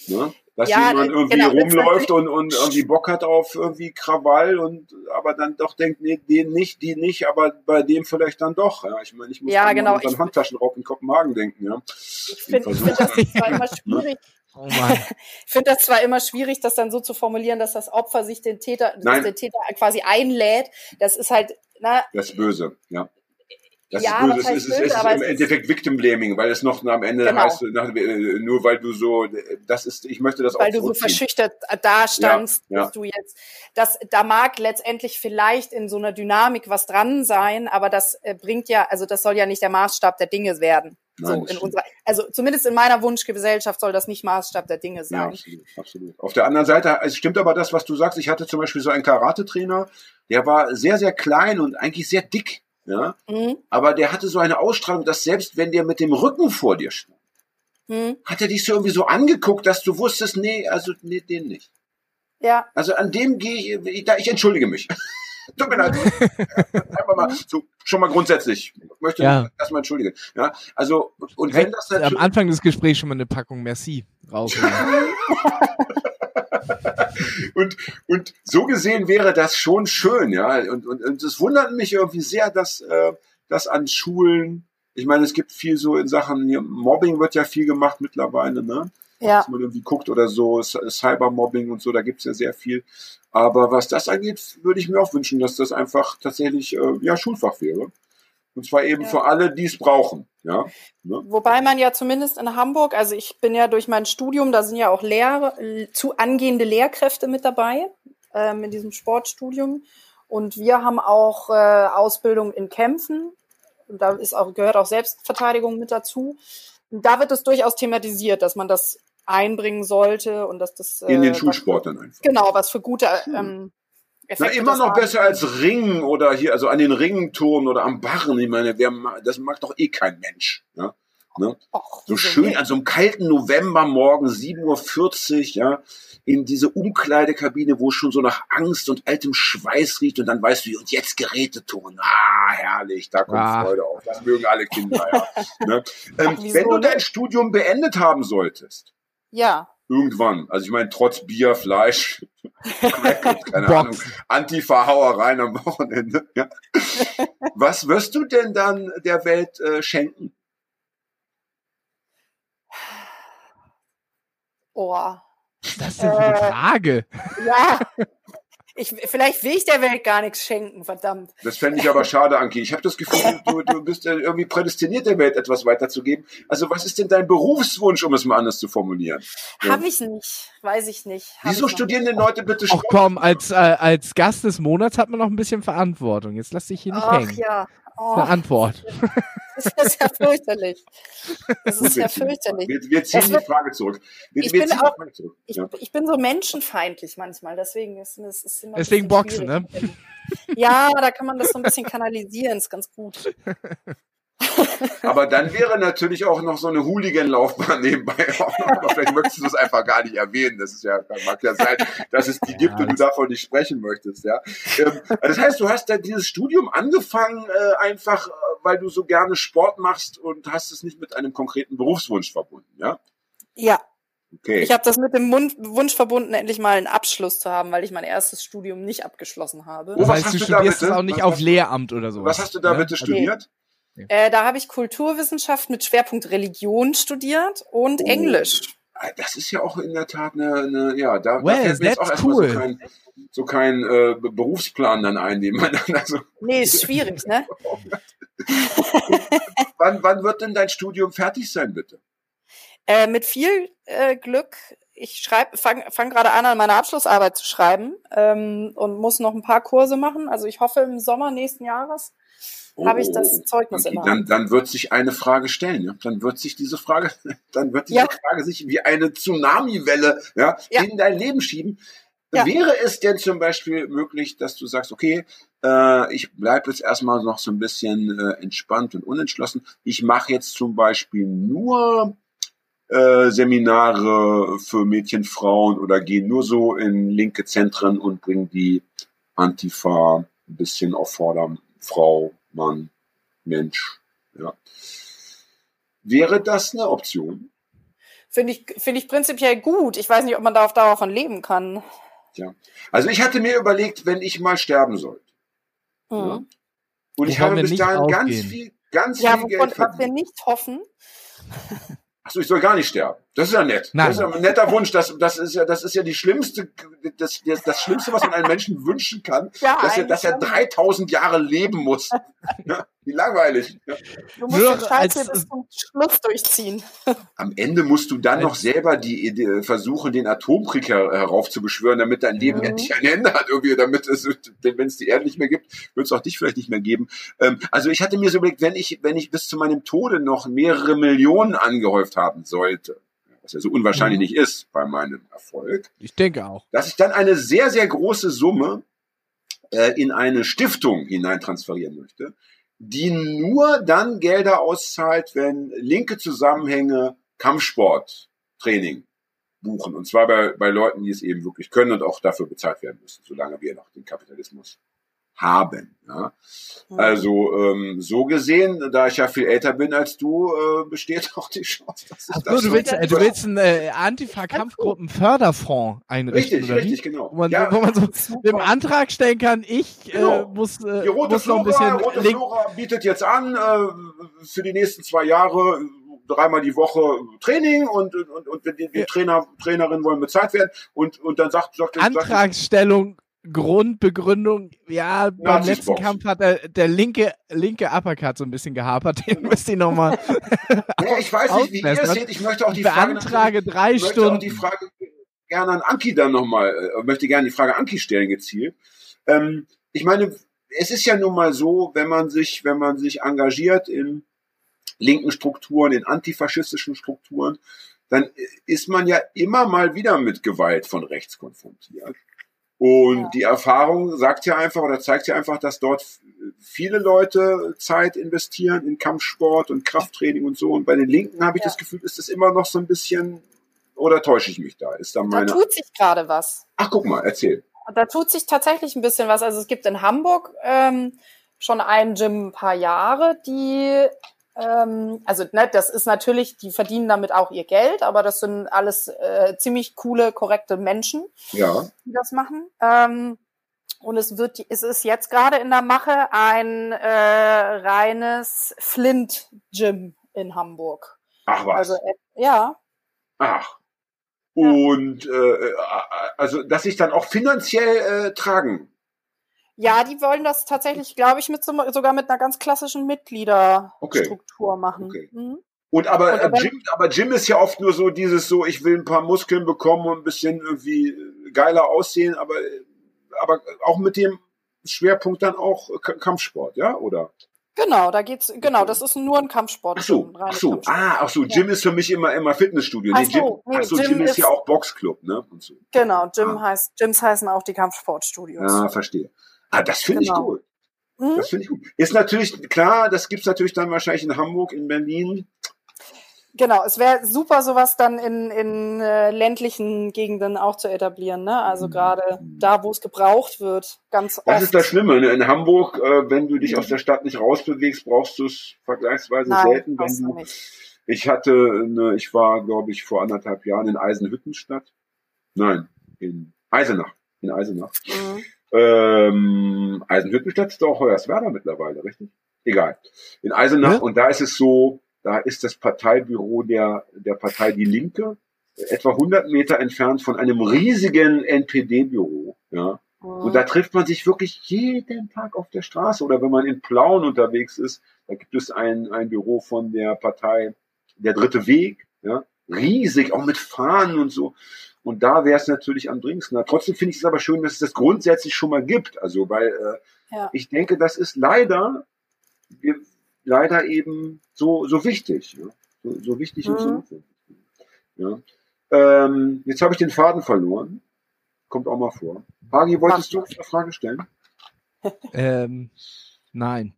Ne? Dass Ja, jemand irgendwie genau, rumläuft und, und irgendwie Bock hat auf irgendwie Krawall und aber dann doch denkt, nee, den nicht, die nicht, aber bei dem vielleicht dann doch. Ja, ich meine, ich muss Ja, an genau, unseren ich- Handtaschenraub in Kopenhagen denken, ja. Ich finde find das zwar immer schwierig, Oh ich finde das zwar immer schwierig, das dann so zu formulieren, dass das Opfer sich den Täter, der Täter quasi einlädt. Das ist halt, na, Das ist böse, ja. Das Ja, ist heißt ist, böse, ist aber im ist- Endeffekt Victim Blaming, weil es noch am Ende Genau. heißt, äh, nur weil du so, das ist, ich möchte das weil auch du so verschüchtert dastandst, Ja, ja. dass du jetzt, das, da mag letztendlich vielleicht in so einer Dynamik was dran sein, aber das äh, bringt ja, also das soll ja nicht der Maßstab der Dinge werden. Nein, so das unserer, also zumindest in meiner Wunschgesellschaft soll das nicht Maßstab der Dinge Ja, sein. absolut, absolut. Auf der anderen Seite, es stimmt aber das, was du sagst. Ich hatte zum Beispiel so einen Karate-Trainer, der war sehr, sehr klein und eigentlich sehr dick, ja. Mhm. Aber der hatte so eine Ausstrahlung, dass selbst wenn der mit dem Rücken vor dir stand, Mhm. hat er dich so irgendwie so angeguckt, dass du wusstest, nee, also nee, den nicht. Ja, Also an dem gehe ich, ich, da- ich entschuldige mich. Tut mir leid. Einfach mal so, schon mal grundsätzlich. Ich möchte Ja. mich erstmal entschuldigen. Ja, also, und wenn das am Anfang des Gesprächs schon mal eine Packung Merci raus. und, und so gesehen wäre das schon schön, ja. Und, und, und es wundert mich irgendwie sehr, dass, äh, dass an Schulen, ich meine, es gibt viel so in Sachen, hier, Mobbing wird ja viel gemacht mittlerweile, ne? Ja. dass man irgendwie guckt oder so, Cy- Cybermobbing und so, da gibt's ja sehr viel. Aber was das angeht, würde ich mir auch wünschen, dass das einfach tatsächlich äh, ja Schulfach wäre. Und zwar eben Ja. für alle, die es brauchen. Ja, ne? Wobei man ja zumindest in Hamburg, also ich bin ja durch mein Studium, da sind ja auch Lehrer, zu angehende Lehrkräfte mit dabei ähm, in diesem Sportstudium. Und wir haben auch äh, Ausbildung in Kämpfen. Und da ist auch, gehört auch Selbstverteidigung mit dazu. Und da wird es durchaus thematisiert, dass man das einbringen sollte und dass das in den äh, Schulsport dann einfach. Genau, was für gute ähm, Na, Effekte immer das noch haben. besser als Ringen oder hier, also an den Ringen turnen oder am Barren. Ich meine, wer, das mag doch eh kein Mensch. Ja? Ne? Och, So schön an so einem kalten Novembermorgen, 7.40 Uhr, ja. in diese Umkleidekabine, wo es schon so nach Angst und altem Schweiß riecht und dann weißt du, und jetzt Geräteton. Ah, herrlich, da kommt Ah. Freude auf. Das mögen alle Kinder, ja. ne? ähm, Wieso wenn du dein Studium beendet haben solltest, Ja. irgendwann, also ich meine, trotz Bier, Fleisch, Crack keine. Ahnung, Antifa-Hauereien am Wochenende, ja. Was wirst du denn dann der Welt äh, schenken? Oh. Ist das für eine Äh, Frage? Ja. Ich, vielleicht will ich der Welt gar nichts schenken, verdammt. Das fände ich aber schade, Anki. Ich habe das Gefühl, du, du bist irgendwie prädestiniert, der Welt etwas weiterzugeben. Also was ist denn dein Berufswunsch, um es mal anders zu formulieren? Ja. Habe ich nicht. Weiß ich nicht. Hab Wieso ich studieren denn Leute bitte Ach Sport? komm, als, äh, als Gast des Monats hat man noch ein bisschen Verantwortung. Jetzt lass dich hier nicht Ach hängen. ja. Oh, eine Antwort. das ist ja fürchterlich. Das ist ja fürchterlich. Wir, wir ziehen Das die wird- Frage zurück. Wir, Ich wir bin ziehen auch- die Frage zurück. Ich, Ja. ich bin so menschenfeindlich manchmal, deswegen ist es immer ein Deswegen Boxen, schwierig. ne? Ja, da kann man das so ein bisschen kanalisieren, ist ganz gut. Aber dann wäre natürlich auch noch so eine Hooligan-Laufbahn nebenbei. auch noch. Aber vielleicht möchtest du das einfach gar nicht erwähnen. Das ist ja, mag ja sein, dass es die Ja, gibt und du das- davon nicht sprechen möchtest. Ja. Ähm, Das heißt, du hast da dieses Studium angefangen, äh, einfach, äh, weil du so gerne Sport machst und hast es nicht mit einem konkreten Berufswunsch verbunden. Ja. Ja, Okay. ich habe das mit dem Mund Wunsch verbunden, endlich mal einen Abschluss zu haben, weil ich mein erstes Studium nicht abgeschlossen habe. Oh, Das was heißt, hast du du da studierst bitte? es auch nicht Was auf Lehramt oder sowas. Was hast du da ne? bitte Also- Äh, da habe ich Kulturwissenschaft mit Schwerpunkt Religion studiert und Oh. Englisch. Ah, Das ist ja auch in der Tat eine, eine ja, da, Well, da fällt mir jetzt auch that's erstmal cool. so kein, so kein äh, Be- Berufsplan dann ein, den man dann also, Nee, ist schwierig, ne? wann, wann wird denn dein Studium fertig sein, bitte? Äh, mit viel äh, Glück. Ich schreibe, fang, fang gerade an, an meiner Abschlussarbeit zu schreiben ähm, und muss noch ein paar Kurse machen. Also ich hoffe, im Sommer nächsten Jahres habe ich das Zeugnis in der Oh, Dann, dann wird sich eine Frage stellen. Ja? Dann wird sich diese Frage, dann wird diese Ja. Frage sich wie eine Tsunami-Welle ja, Ja. in dein Leben schieben. Wäre es denn zum Beispiel möglich, dass du sagst, okay, äh, ich bleibe jetzt erstmal noch so ein bisschen äh, entspannt und unentschlossen. Ich mache jetzt zum Beispiel nur äh, Seminare für Mädchen, Frauen oder gehe nur so in linke Zentren und bringe die Antifa ein bisschen auf Vordermann. Frau, Mann, Mensch. Ja. Wäre das eine Option? Finde ich, finde ich prinzipiell gut. Ich weiß nicht, ob man da auf Dauer von leben kann. Ja. Also ich hatte mir überlegt, wenn ich mal sterben sollte. Mhm. Ja. Und ich Wovon habe bis dahin ganz viel, ganz Ja, viel Geld was wir verdient. nicht hoffen. Achso, ich soll gar nicht sterben. Das ist ja nett. Nein. Das ist ja ein netter Wunsch. Das, das ist ja, das ist ja die schlimmste, das, das, das Schlimmste, was man einem Menschen wünschen kann, Ja, dass er, dass er eigentlich 3000 Jahre leben muss. Ja, wie langweilig. Ja. Du musst Nur den Scheiß bis zum Schluss durchziehen. Am Ende musst du dann noch selber die Idee versuchen, den Atomkrieg her heraufzubeschwören, damit dein Leben Mhm. endlich ein Ende hat, irgendwie, damit es, wenn es die Erde nicht mehr gibt, wird es auch dich vielleicht nicht mehr geben. Ähm, also ich hatte mir so überlegt, wenn ich, wenn ich bis zu meinem Tode noch mehrere Millionen angehäuft haben sollte, was ja so unwahrscheinlich Mhm. nicht ist bei meinem Erfolg, Ich denke auch. dass ich dann eine sehr, sehr große Summe äh, in eine Stiftung hineintransferieren möchte, die nur dann Gelder auszahlt, wenn linke Zusammenhänge Kampfsporttraining buchen. Und zwar bei, bei Leuten, die es eben wirklich können und auch dafür bezahlt werden müssen, solange wir noch den Kapitalismus haben. Ja? Also ähm, so gesehen, da ich ja viel älter bin als du, äh, besteht auch die Chance, dass ich Ach das so, du willst, äh, du willst einen äh, Antifa-Kampfgruppen-Förderfonds einrichten, Richtig, oder richtig, genau. Wo man, Ja. wo man so mit dem Antrag stellen kann, ich äh, Genau. muss, äh, Die Rote muss noch ein Flora, bisschen Rote Flora bietet jetzt an, äh, für die nächsten zwei Jahre äh, dreimal die Woche Training und, und, und die, die Ja. Trainer, Trainerinnen wollen bezahlt werden und, und dann sagt, sagt, sagt Antragsstellung, Grundbegründung, ja, beim letzten Boxen. Kampf hat der, der linke, linke Uppercut so ein bisschen gehapert, den müsst ihr nochmal, ja, ich weiß nicht, wie ihr es seht, ich möchte auch die ich Frage, beantrage drei ich möchte auch die Stunden. Frage gerne an Anki dann nochmal, äh, möchte gerne die Frage Anki stellen gezielt. Ähm, ich meine, es ist ja nun mal so, wenn man sich, wenn man sich engagiert in linken Strukturen, in antifaschistischen Strukturen, dann ist man ja immer mal wieder mit Gewalt von rechts konfrontiert. Und Ja. die Erfahrung sagt ja einfach oder zeigt ja einfach, dass dort viele Leute Zeit investieren in Kampfsport und Krafttraining und so. Und bei den Linken habe ich Ja. das Gefühl, ist das immer noch so ein bisschen oder täusche ich mich da? Ist da Da meine. tut sich gerade was. Ach, guck mal, erzähl. Da tut sich tatsächlich ein bisschen was. Also es gibt in Hamburg ähm, schon ein Gym ein paar Jahre, die ähm, also ne, das ist natürlich, die verdienen damit auch ihr Geld, aber das sind alles äh, ziemlich coole, korrekte Menschen, Ja. die das machen. Ähm, und es wird, es ist jetzt gerade in der Mache ein äh, reines Flint-Gym in Hamburg. Ach was. Also äh, ja, Ach. Und äh, also, dass ich dann auch finanziell äh, tragen. Ja, die wollen das tatsächlich, glaube ich, mit so, sogar mit einer ganz klassischen Mitgliederstruktur machen. Okay. Mhm. Und aber, Und äh, aber- Gym, aber Gym ist ja oft nur so dieses so, ich will ein paar Muskeln bekommen und ein bisschen irgendwie äh, geiler aussehen, aber aber auch mit dem Schwerpunkt dann auch K Kampfsport, ja, oder? Genau, da geht's, genau, das ist nur ein Kampfsport. Ach so, ach so, ah, ach so, Gym ist für mich immer immer Fitnessstudio. Ach Nee, Gym, so, nee, ach so, Gym Gym ist ja auch Boxclub, ne? So. Genau, Gym Ah. heißt, Gyms heißen auch die Kampfsportstudios. Ja, verstehe. Ah, das finde ich Genau. gut. Mhm. Das finde ich gut. Ist natürlich klar, das gibt's natürlich dann wahrscheinlich in Hamburg, in Berlin. Genau, es wäre super, sowas dann in, in äh, ländlichen Gegenden auch zu etablieren, ne? Also Mhm. gerade da, wo es gebraucht wird, ganz oft. Das ist das Schlimme. Ne? In Hamburg, äh, wenn du dich aus der Stadt nicht rausbewegst, brauchst du es vergleichsweise Nein, selten. Wenn du, nicht. ich hatte, eine, ich war, glaube ich, vor anderthalb Jahren in Eisenhüttenstadt. Nein, in Eisenach. In Eisenach. Mhm. Ähm, Eisenhüttenstadt ist doch Hoyerswerda mittlerweile, richtig? Egal. In Eisenach. Ja. Und da ist es so, da ist das Parteibüro der, der Partei Die Linke etwa 100 Meter entfernt von einem riesigen NPD-Büro. Ja. Und Mhm. da trifft man sich wirklich jeden Tag auf der Straße. Oder wenn man in Plauen unterwegs ist, da gibt es ein, ein Büro von der Partei Der Dritte Weg. Ja. Riesig, auch mit Fahnen und so. Und da wäre es natürlich am dringendsten. Na, Trotzdem finde ich es aber schön, dass es das grundsätzlich schon mal gibt. Also, weil äh, Ja. ich denke, das ist leider, wir, leider eben so, so wichtig. Ja. So, so wichtig und so Mhm. Ja. Ähm, jetzt habe ich den Faden verloren. Kommt auch mal vor. Hagi, wolltest du eine Frage stellen? Ähm, nein.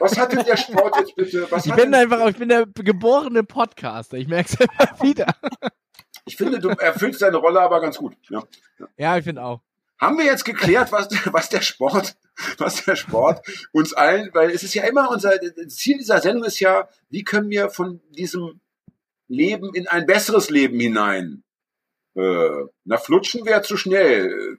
Was hat denn der Sport jetzt bitte? Was Ich bin einfach, ich bin der geborene Podcaster. Ich merke es immer wieder. Ich finde, du erfüllst deine Rolle aber ganz gut. Ja. Ja, ich finde auch. Haben wir jetzt geklärt, was, was der Sport, was der Sport uns allen, weil es ist ja immer unser Ziel dieser Sendung ist ja, wie können wir von diesem Leben in ein besseres Leben hinein? Äh, na, flutschen wäre zu schnell. Äh,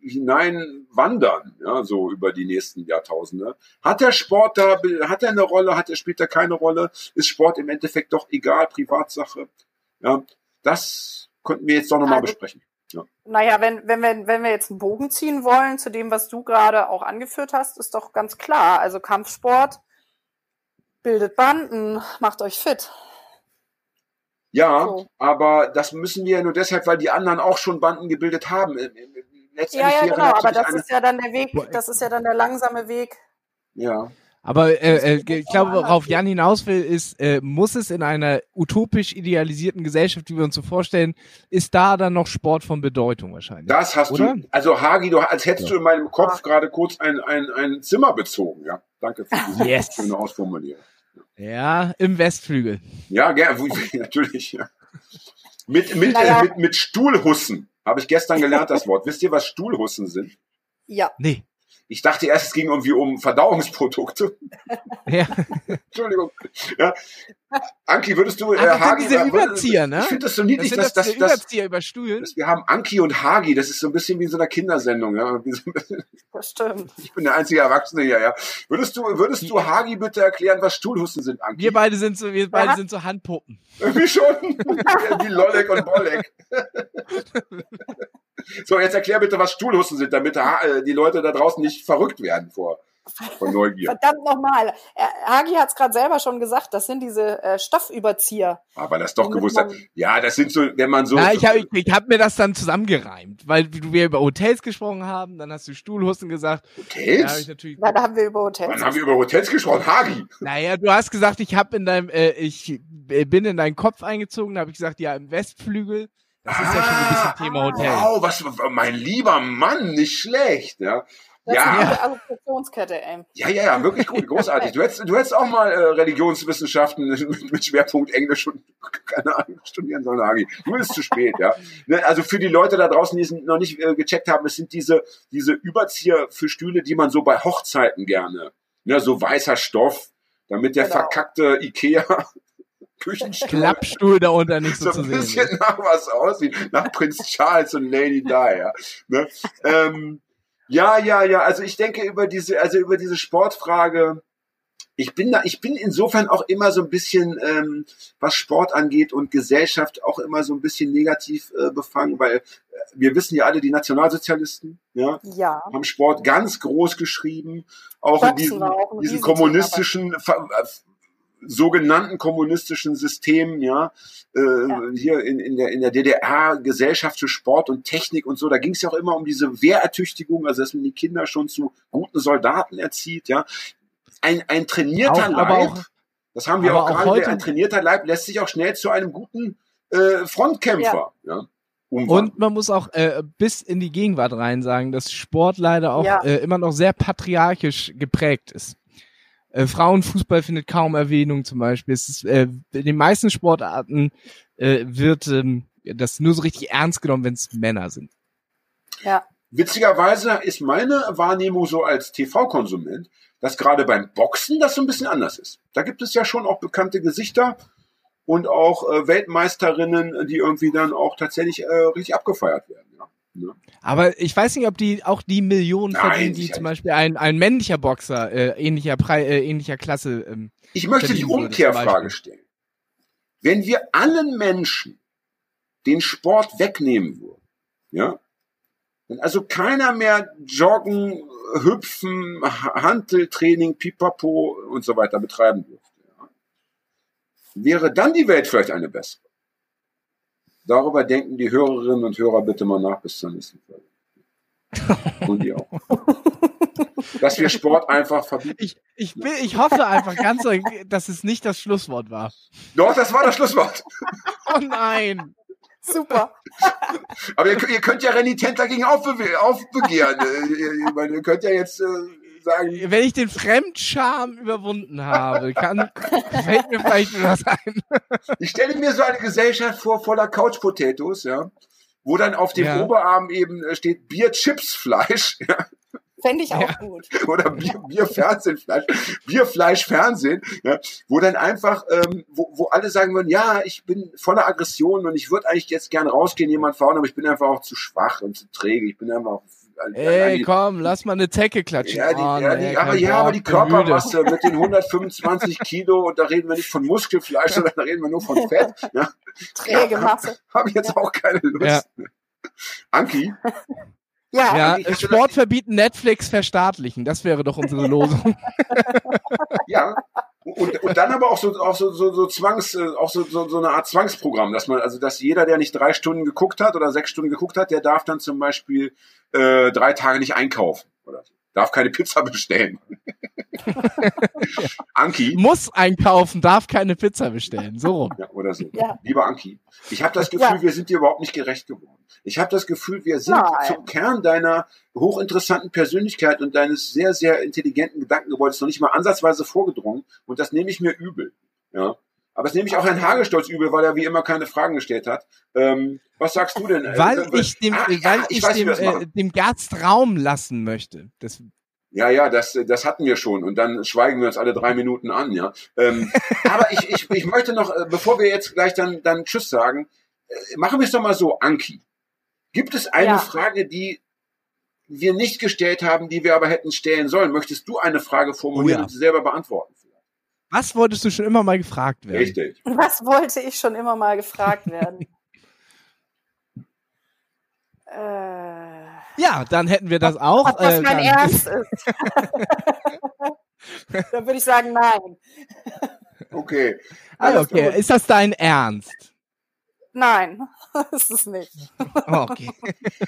hinein wandern, ja, so über die nächsten Jahrtausende. Hat der Sport da, hat er eine Rolle, hat er, spielt er keine Rolle? Ist Sport im Endeffekt doch egal, Privatsache? Ja, das könnten wir jetzt doch nochmal Also- besprechen. Naja, wenn, wenn, wir, wenn wir jetzt einen Bogen ziehen wollen zu dem, was du gerade auch angeführt hast, ist doch ganz klar. Also Kampfsport bildet Banden, macht euch fit. Ja, So. aber das müssen wir ja nur deshalb, weil die anderen auch schon Banden gebildet haben. Letztendlich Ja, ja, genau, aber das ist ja dann der Weg, das ist ja dann der langsame Weg. ja. Aber äh, äh, ich glaube, worauf. Jan hinaus will, ist, äh, muss es in einer utopisch idealisierten Gesellschaft, die wir uns so vorstellen, ist da dann noch Sport von Bedeutung wahrscheinlich? Das hast Oder? du, also Hagi, du, als hättest Ja. du in meinem Kopf gerade kurz ein, ein, ein Zimmer bezogen, ja. Danke für diese Yes. schöne Ausformulierung. Ja, im Westflügel. Ja, gerne, natürlich, ja. Mit, mit, Naja. äh, mit, mit Stuhlhussen. Habe ich gestern gelernt, das Wort. Wisst ihr, was Stuhlhussen sind? Ja. Nee. Ich dachte erst, es ging irgendwie um Verdauungsprodukte. Ja. Entschuldigung. Ja. Anki, würdest du, äh, das Hagi, diese Überzieher, ne? Ich finde das so Das niedlich, dass, das, dass, diese dass, Überzieher über Stühlen. wir haben Anki und Hagi. Das ist so ein bisschen wie in so einer Kindersendung. Ja. Das stimmt. Ich bin der einzige Erwachsene hier. Ja. Würdest du, würdest du Hagi bitte erklären, was Stuhlhusten sind, Anki? Wir beide sind so, wir beide sind so Handpuppen. Wie schon? Wie Lollek und Bollek. so, jetzt erklär bitte, was Stuhlhusten sind, damit äh, die Leute da draußen nicht verrückt werden vor, vor Neugier. Verdammt nochmal. Hagi hat es gerade selber schon gesagt, das sind diese äh, Stoffüberzieher. Aber das doch gewusst hat. Ja, das sind so, wenn man so. Ja, ich habe ich, ich hab mir das dann zusammengereimt, weil wir über Hotels gesprochen haben, dann hast du Stuhlhusten gesagt. Ja, hab ich Hotels? natürlich. Na, da haben wir über Hotels. Wann haben wir über Hotels gesprochen? Hagi. Naja, du hast gesagt, ich habe in deinem, äh, ich äh, bin in deinen Kopf eingezogen, da habe ich gesagt, ja, im Westflügel. Das ist ja schon ein bisschen Thema Hotel. Wow, was, mein lieber Mann, nicht schlecht, ja. Das Ja. ist eine Assoziationskette, ey. Ja, ja, ja, wirklich gut, großartig. Du hättest, du hättest auch mal äh, Religionswissenschaften mit, mit Schwerpunkt Englisch und keine Ahnung studieren sollen, Agi. Nur ist zu spät, ja. Ne, Also für die Leute da draußen, die es noch nicht äh, gecheckt haben, es sind diese diese Überzieher für Stühle, die man so bei Hochzeiten gerne, ne, so weißer Stoff, damit der Genau. verkackte Ikea Küchenstuhl Klappstuhl da unter nicht so, so zu ein sehen. bisschen ist. nach was aussieht, nach Prinz Charles und Lady Di, ja. Ne? Ähm, ja, ja, ja, also ich denke über diese, also über diese Sportfrage, ich bin da, ich bin insofern auch immer so ein bisschen, ähm, was Sport angeht und Gesellschaft auch immer so ein bisschen negativ äh, befangen, weil äh, wir wissen ja alle, die Nationalsozialisten, ja, Ja. haben Sport ganz groß geschrieben, auch in Boxen diesem, war auch Riesenthema kommunistischen, ver- äh, sogenannten kommunistischen System, ja, äh, hier in, in der, in der DDR, Gesellschaft für Sport und Technik und so, da ging es ja auch immer um diese Wehrertüchtigung, also dass man die Kinder schon zu guten Soldaten erzieht, ja. Ein, ein trainierter Auch- Leib, aber auch- das haben wir aber auch auch gerade, heute- ein trainierter Leib lässt sich auch schnell zu einem guten äh, Frontkämpfer, ja. umwandeln. Und man muss auch äh, bis in die Gegenwart rein sagen, dass Sport leider auch Ja. äh, immer noch sehr patriarchisch geprägt ist. Äh, Frauenfußball findet kaum Erwähnung zum Beispiel. Es ist, äh, in den meisten Sportarten äh, wird ähm, das nur so richtig ernst genommen, wenn es Männer sind. Ja. Witzigerweise ist meine Wahrnehmung so als TV-Konsument, dass gerade beim Boxen das so ein bisschen anders ist. Da gibt es ja schon auch bekannte Gesichter und auch äh, Weltmeisterinnen, die irgendwie dann auch tatsächlich äh, richtig abgefeiert werden. Ja. Ne? Aber ich weiß nicht, ob die auch die Millionen Nein, verdienen, die zum. Beispiel ein, ein männlicher Boxer äh, ähnlicher, Pre äh, ähnlicher Klasse. Ähm, Ich möchte die würde, Umkehrfrage stellen. Wenn wir allen Menschen den Sport wegnehmen würden, ja, wenn also keiner mehr Joggen, Hüpfen, Ha- Hanteltraining, Pipapo und so weiter betreiben dürfte, ja, wäre dann die Welt vielleicht eine bessere. Darüber denken die Hörerinnen und Hörer bitte mal nach bis zur nächsten Folge. Und die auch. Dass wir Sport einfach verbieten. ich, ich, will, ich hoffe einfach ganz, dass es nicht das Schlusswort war. Doch, das war das Schlusswort. Oh nein! Super. Aber ihr, ihr könnt ja renitent dagegen aufbe aufbegehren. Äh, ihr, ich meine, ihr könnt ja jetzt äh, sagen, Wenn ich den Fremdscham überwunden habe, kann, fällt mir vielleicht wieder was ein. ich stelle mir so eine Gesellschaft vor voller Couch Potatoes, ja, wo dann auf dem Ja. Oberarm eben äh, steht Bier Chips Fleisch, ja, Fände ich auch Ja. gut. oder Bier, Bier Fernsehen Fleisch, Bier Fleisch Fernsehen, ja, wo dann einfach, ähm, wo, wo alle sagen würden, ja, ich bin voller Aggression und ich würde eigentlich jetzt gern rausgehen, jemand fahren, aber ich bin einfach auch zu schwach und zu träge. Ich bin einfach Ey, komm, lass mal eine Zecke klatschen. Ja, die, Oh, ja, nee, die, aber ja, aber die. Körpermasse mit den 125 Kilo und da reden wir nicht von Muskelfleisch, sondern da reden wir nur von Fett. Ja, Träge Masse. habe ich jetzt auch keine Lust. Ja. Anki, Ja. Ja, Sport verbieten, Netflix verstaatlichen. Das wäre doch unsere Losung. ja. Und, und dann aber auch so, auch so, so, so Zwangs, äh, auch so, so, so eine Art Zwangsprogramm, dass man, also dass jeder, der nicht drei Stunden geguckt hat oder sechs Stunden geguckt hat, der darf dann zum Beispiel äh, drei Tage nicht einkaufen oder so. Darf keine Pizza bestellen. Anki, Muss einkaufen, darf keine Pizza bestellen. So rum. Ja, oder so. Ja. Lieber Anki, ich habe das Gefühl, Ja. wir sind dir überhaupt nicht gerecht geworden. Ich habe das Gefühl, wir sind Nein. zum Kern deiner hochinteressanten Persönlichkeit und deines sehr, sehr intelligenten Gedankengebäudes noch nicht mal ansatzweise vorgedrungen. Und das nehme ich mir übel. Ja. Aber es nehme ich auch Herrn Hagestolz übel, weil er wie immer keine Fragen gestellt hat. Ähm, was sagst du denn? Weil Äh, ich dem, ah, weil ja, ich weiß, dem, äh, dem Gast Raum lassen möchte. Das, Ja, ja, das, das hatten wir schon und dann schweigen wir uns alle drei Minuten an, ja. Ähm, aber ich, ich, ich möchte noch, äh, bevor wir jetzt gleich dann, dann Tschüss sagen, äh, machen wir es doch mal so, Anki. Gibt es eine Ja. Frage, die wir nicht gestellt haben, die wir aber hätten stellen sollen? Möchtest du eine Frage formulieren Oh ja. und sie selber beantworten? Was wolltest du schon immer mal gefragt werden? Richtig. Was wollte ich schon immer mal gefragt werden? äh, Ja, dann hätten wir das auch. ob das äh, mein Ernst ist. Dann würde ich sagen, nein. Okay. Alles okay. gut. Ist das dein Ernst? Nein, ist es nicht. Okay.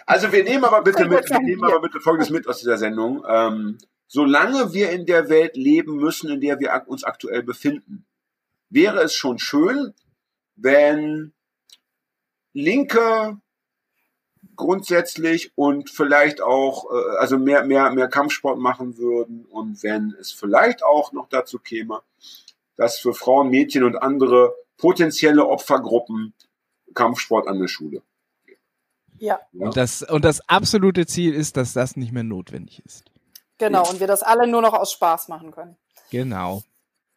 Also wir nehmen aber bitte mit, wir ein nehmen aber bitte Folgendes mit aus dieser Sendung. Ähm, solange wir in der Welt leben müssen, in der wir uns aktuell befinden, wäre es schon schön, wenn linke grundsätzlich und vielleicht auch, äh, also mehr, mehr, mehr Kampfsport machen würden und wenn es vielleicht auch noch dazu käme, dass für Frauen, Mädchen und andere potenzielle Opfergruppen Kampfsport an der Schule. Ja. Ja. Und das, und das absolute Ziel ist, dass das nicht mehr notwendig ist. Genau, und wir das alle nur noch aus Spaß machen können. Genau.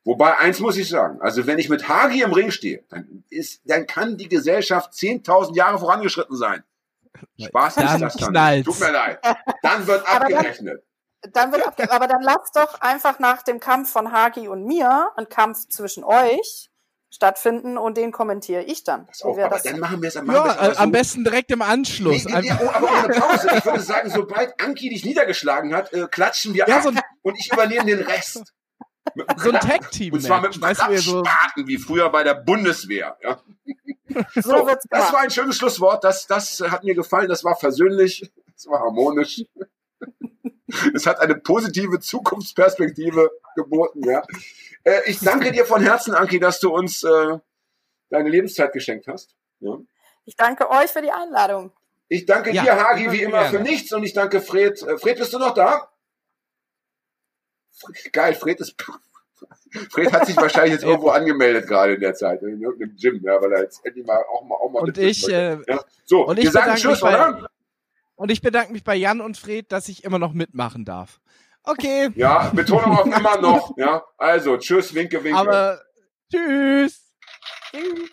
Wobei, eins muss ich sagen, also wenn ich mit Hagi im Ring stehe, dann ist, dann kann die Gesellschaft 10.000 Jahre vorangeschritten sein. Spaß Dann ist das dann. knallt's. Tut mir leid. Dann wird Aber dann- abgerechnet. Dann wird abge aber dann lasst doch einfach nach dem Kampf von Hagi und mir ein Kampf zwischen euch stattfinden und den kommentiere ich dann. Auf, wär aber das dann machen wir es machen Ja, äh, am so. besten direkt im Anschluss. Nee, nee, nee, oh, aber ohne Pause. Ich würde sagen, sobald Anki dich niedergeschlagen hat, äh, klatschen wir Ja, ab so ein- und ich übernehme den Rest. So ein Tag-Team. Und zwar mit einem du, wie so, wie früher bei der Bundeswehr. Ja. So wird's Das war ein schönes Schlusswort. Das, das hat mir gefallen. Das war versöhnlich. Das war harmonisch. Es hat eine positive Zukunftsperspektive geboten. Ja. Äh, ich danke dir von Herzen, Anki, dass du uns äh, deine Lebenszeit geschenkt hast. Ja. Ich danke euch für die Einladung. Ich danke Ja, dir, Hagi, wie immer für gerne. nichts und ich danke Fred. Äh, Fred, bist du noch da? Geil, Fred ist. Fred hat sich wahrscheinlich jetzt irgendwo angemeldet gerade in der Zeit, in irgendeinem Gym, ja, weil er jetzt endlich mal auch mal auch mal Und ich, äh, ja. So, und ich wir sagen bedanke Tschüss, mich bei- oder? und ich bedanke mich bei Jan und Fred, dass ich immer noch mitmachen darf. Okay, Ja, Betonung auf immer noch. Ja, also Tschüss, winke, winke. aber tschüss. Tschüss.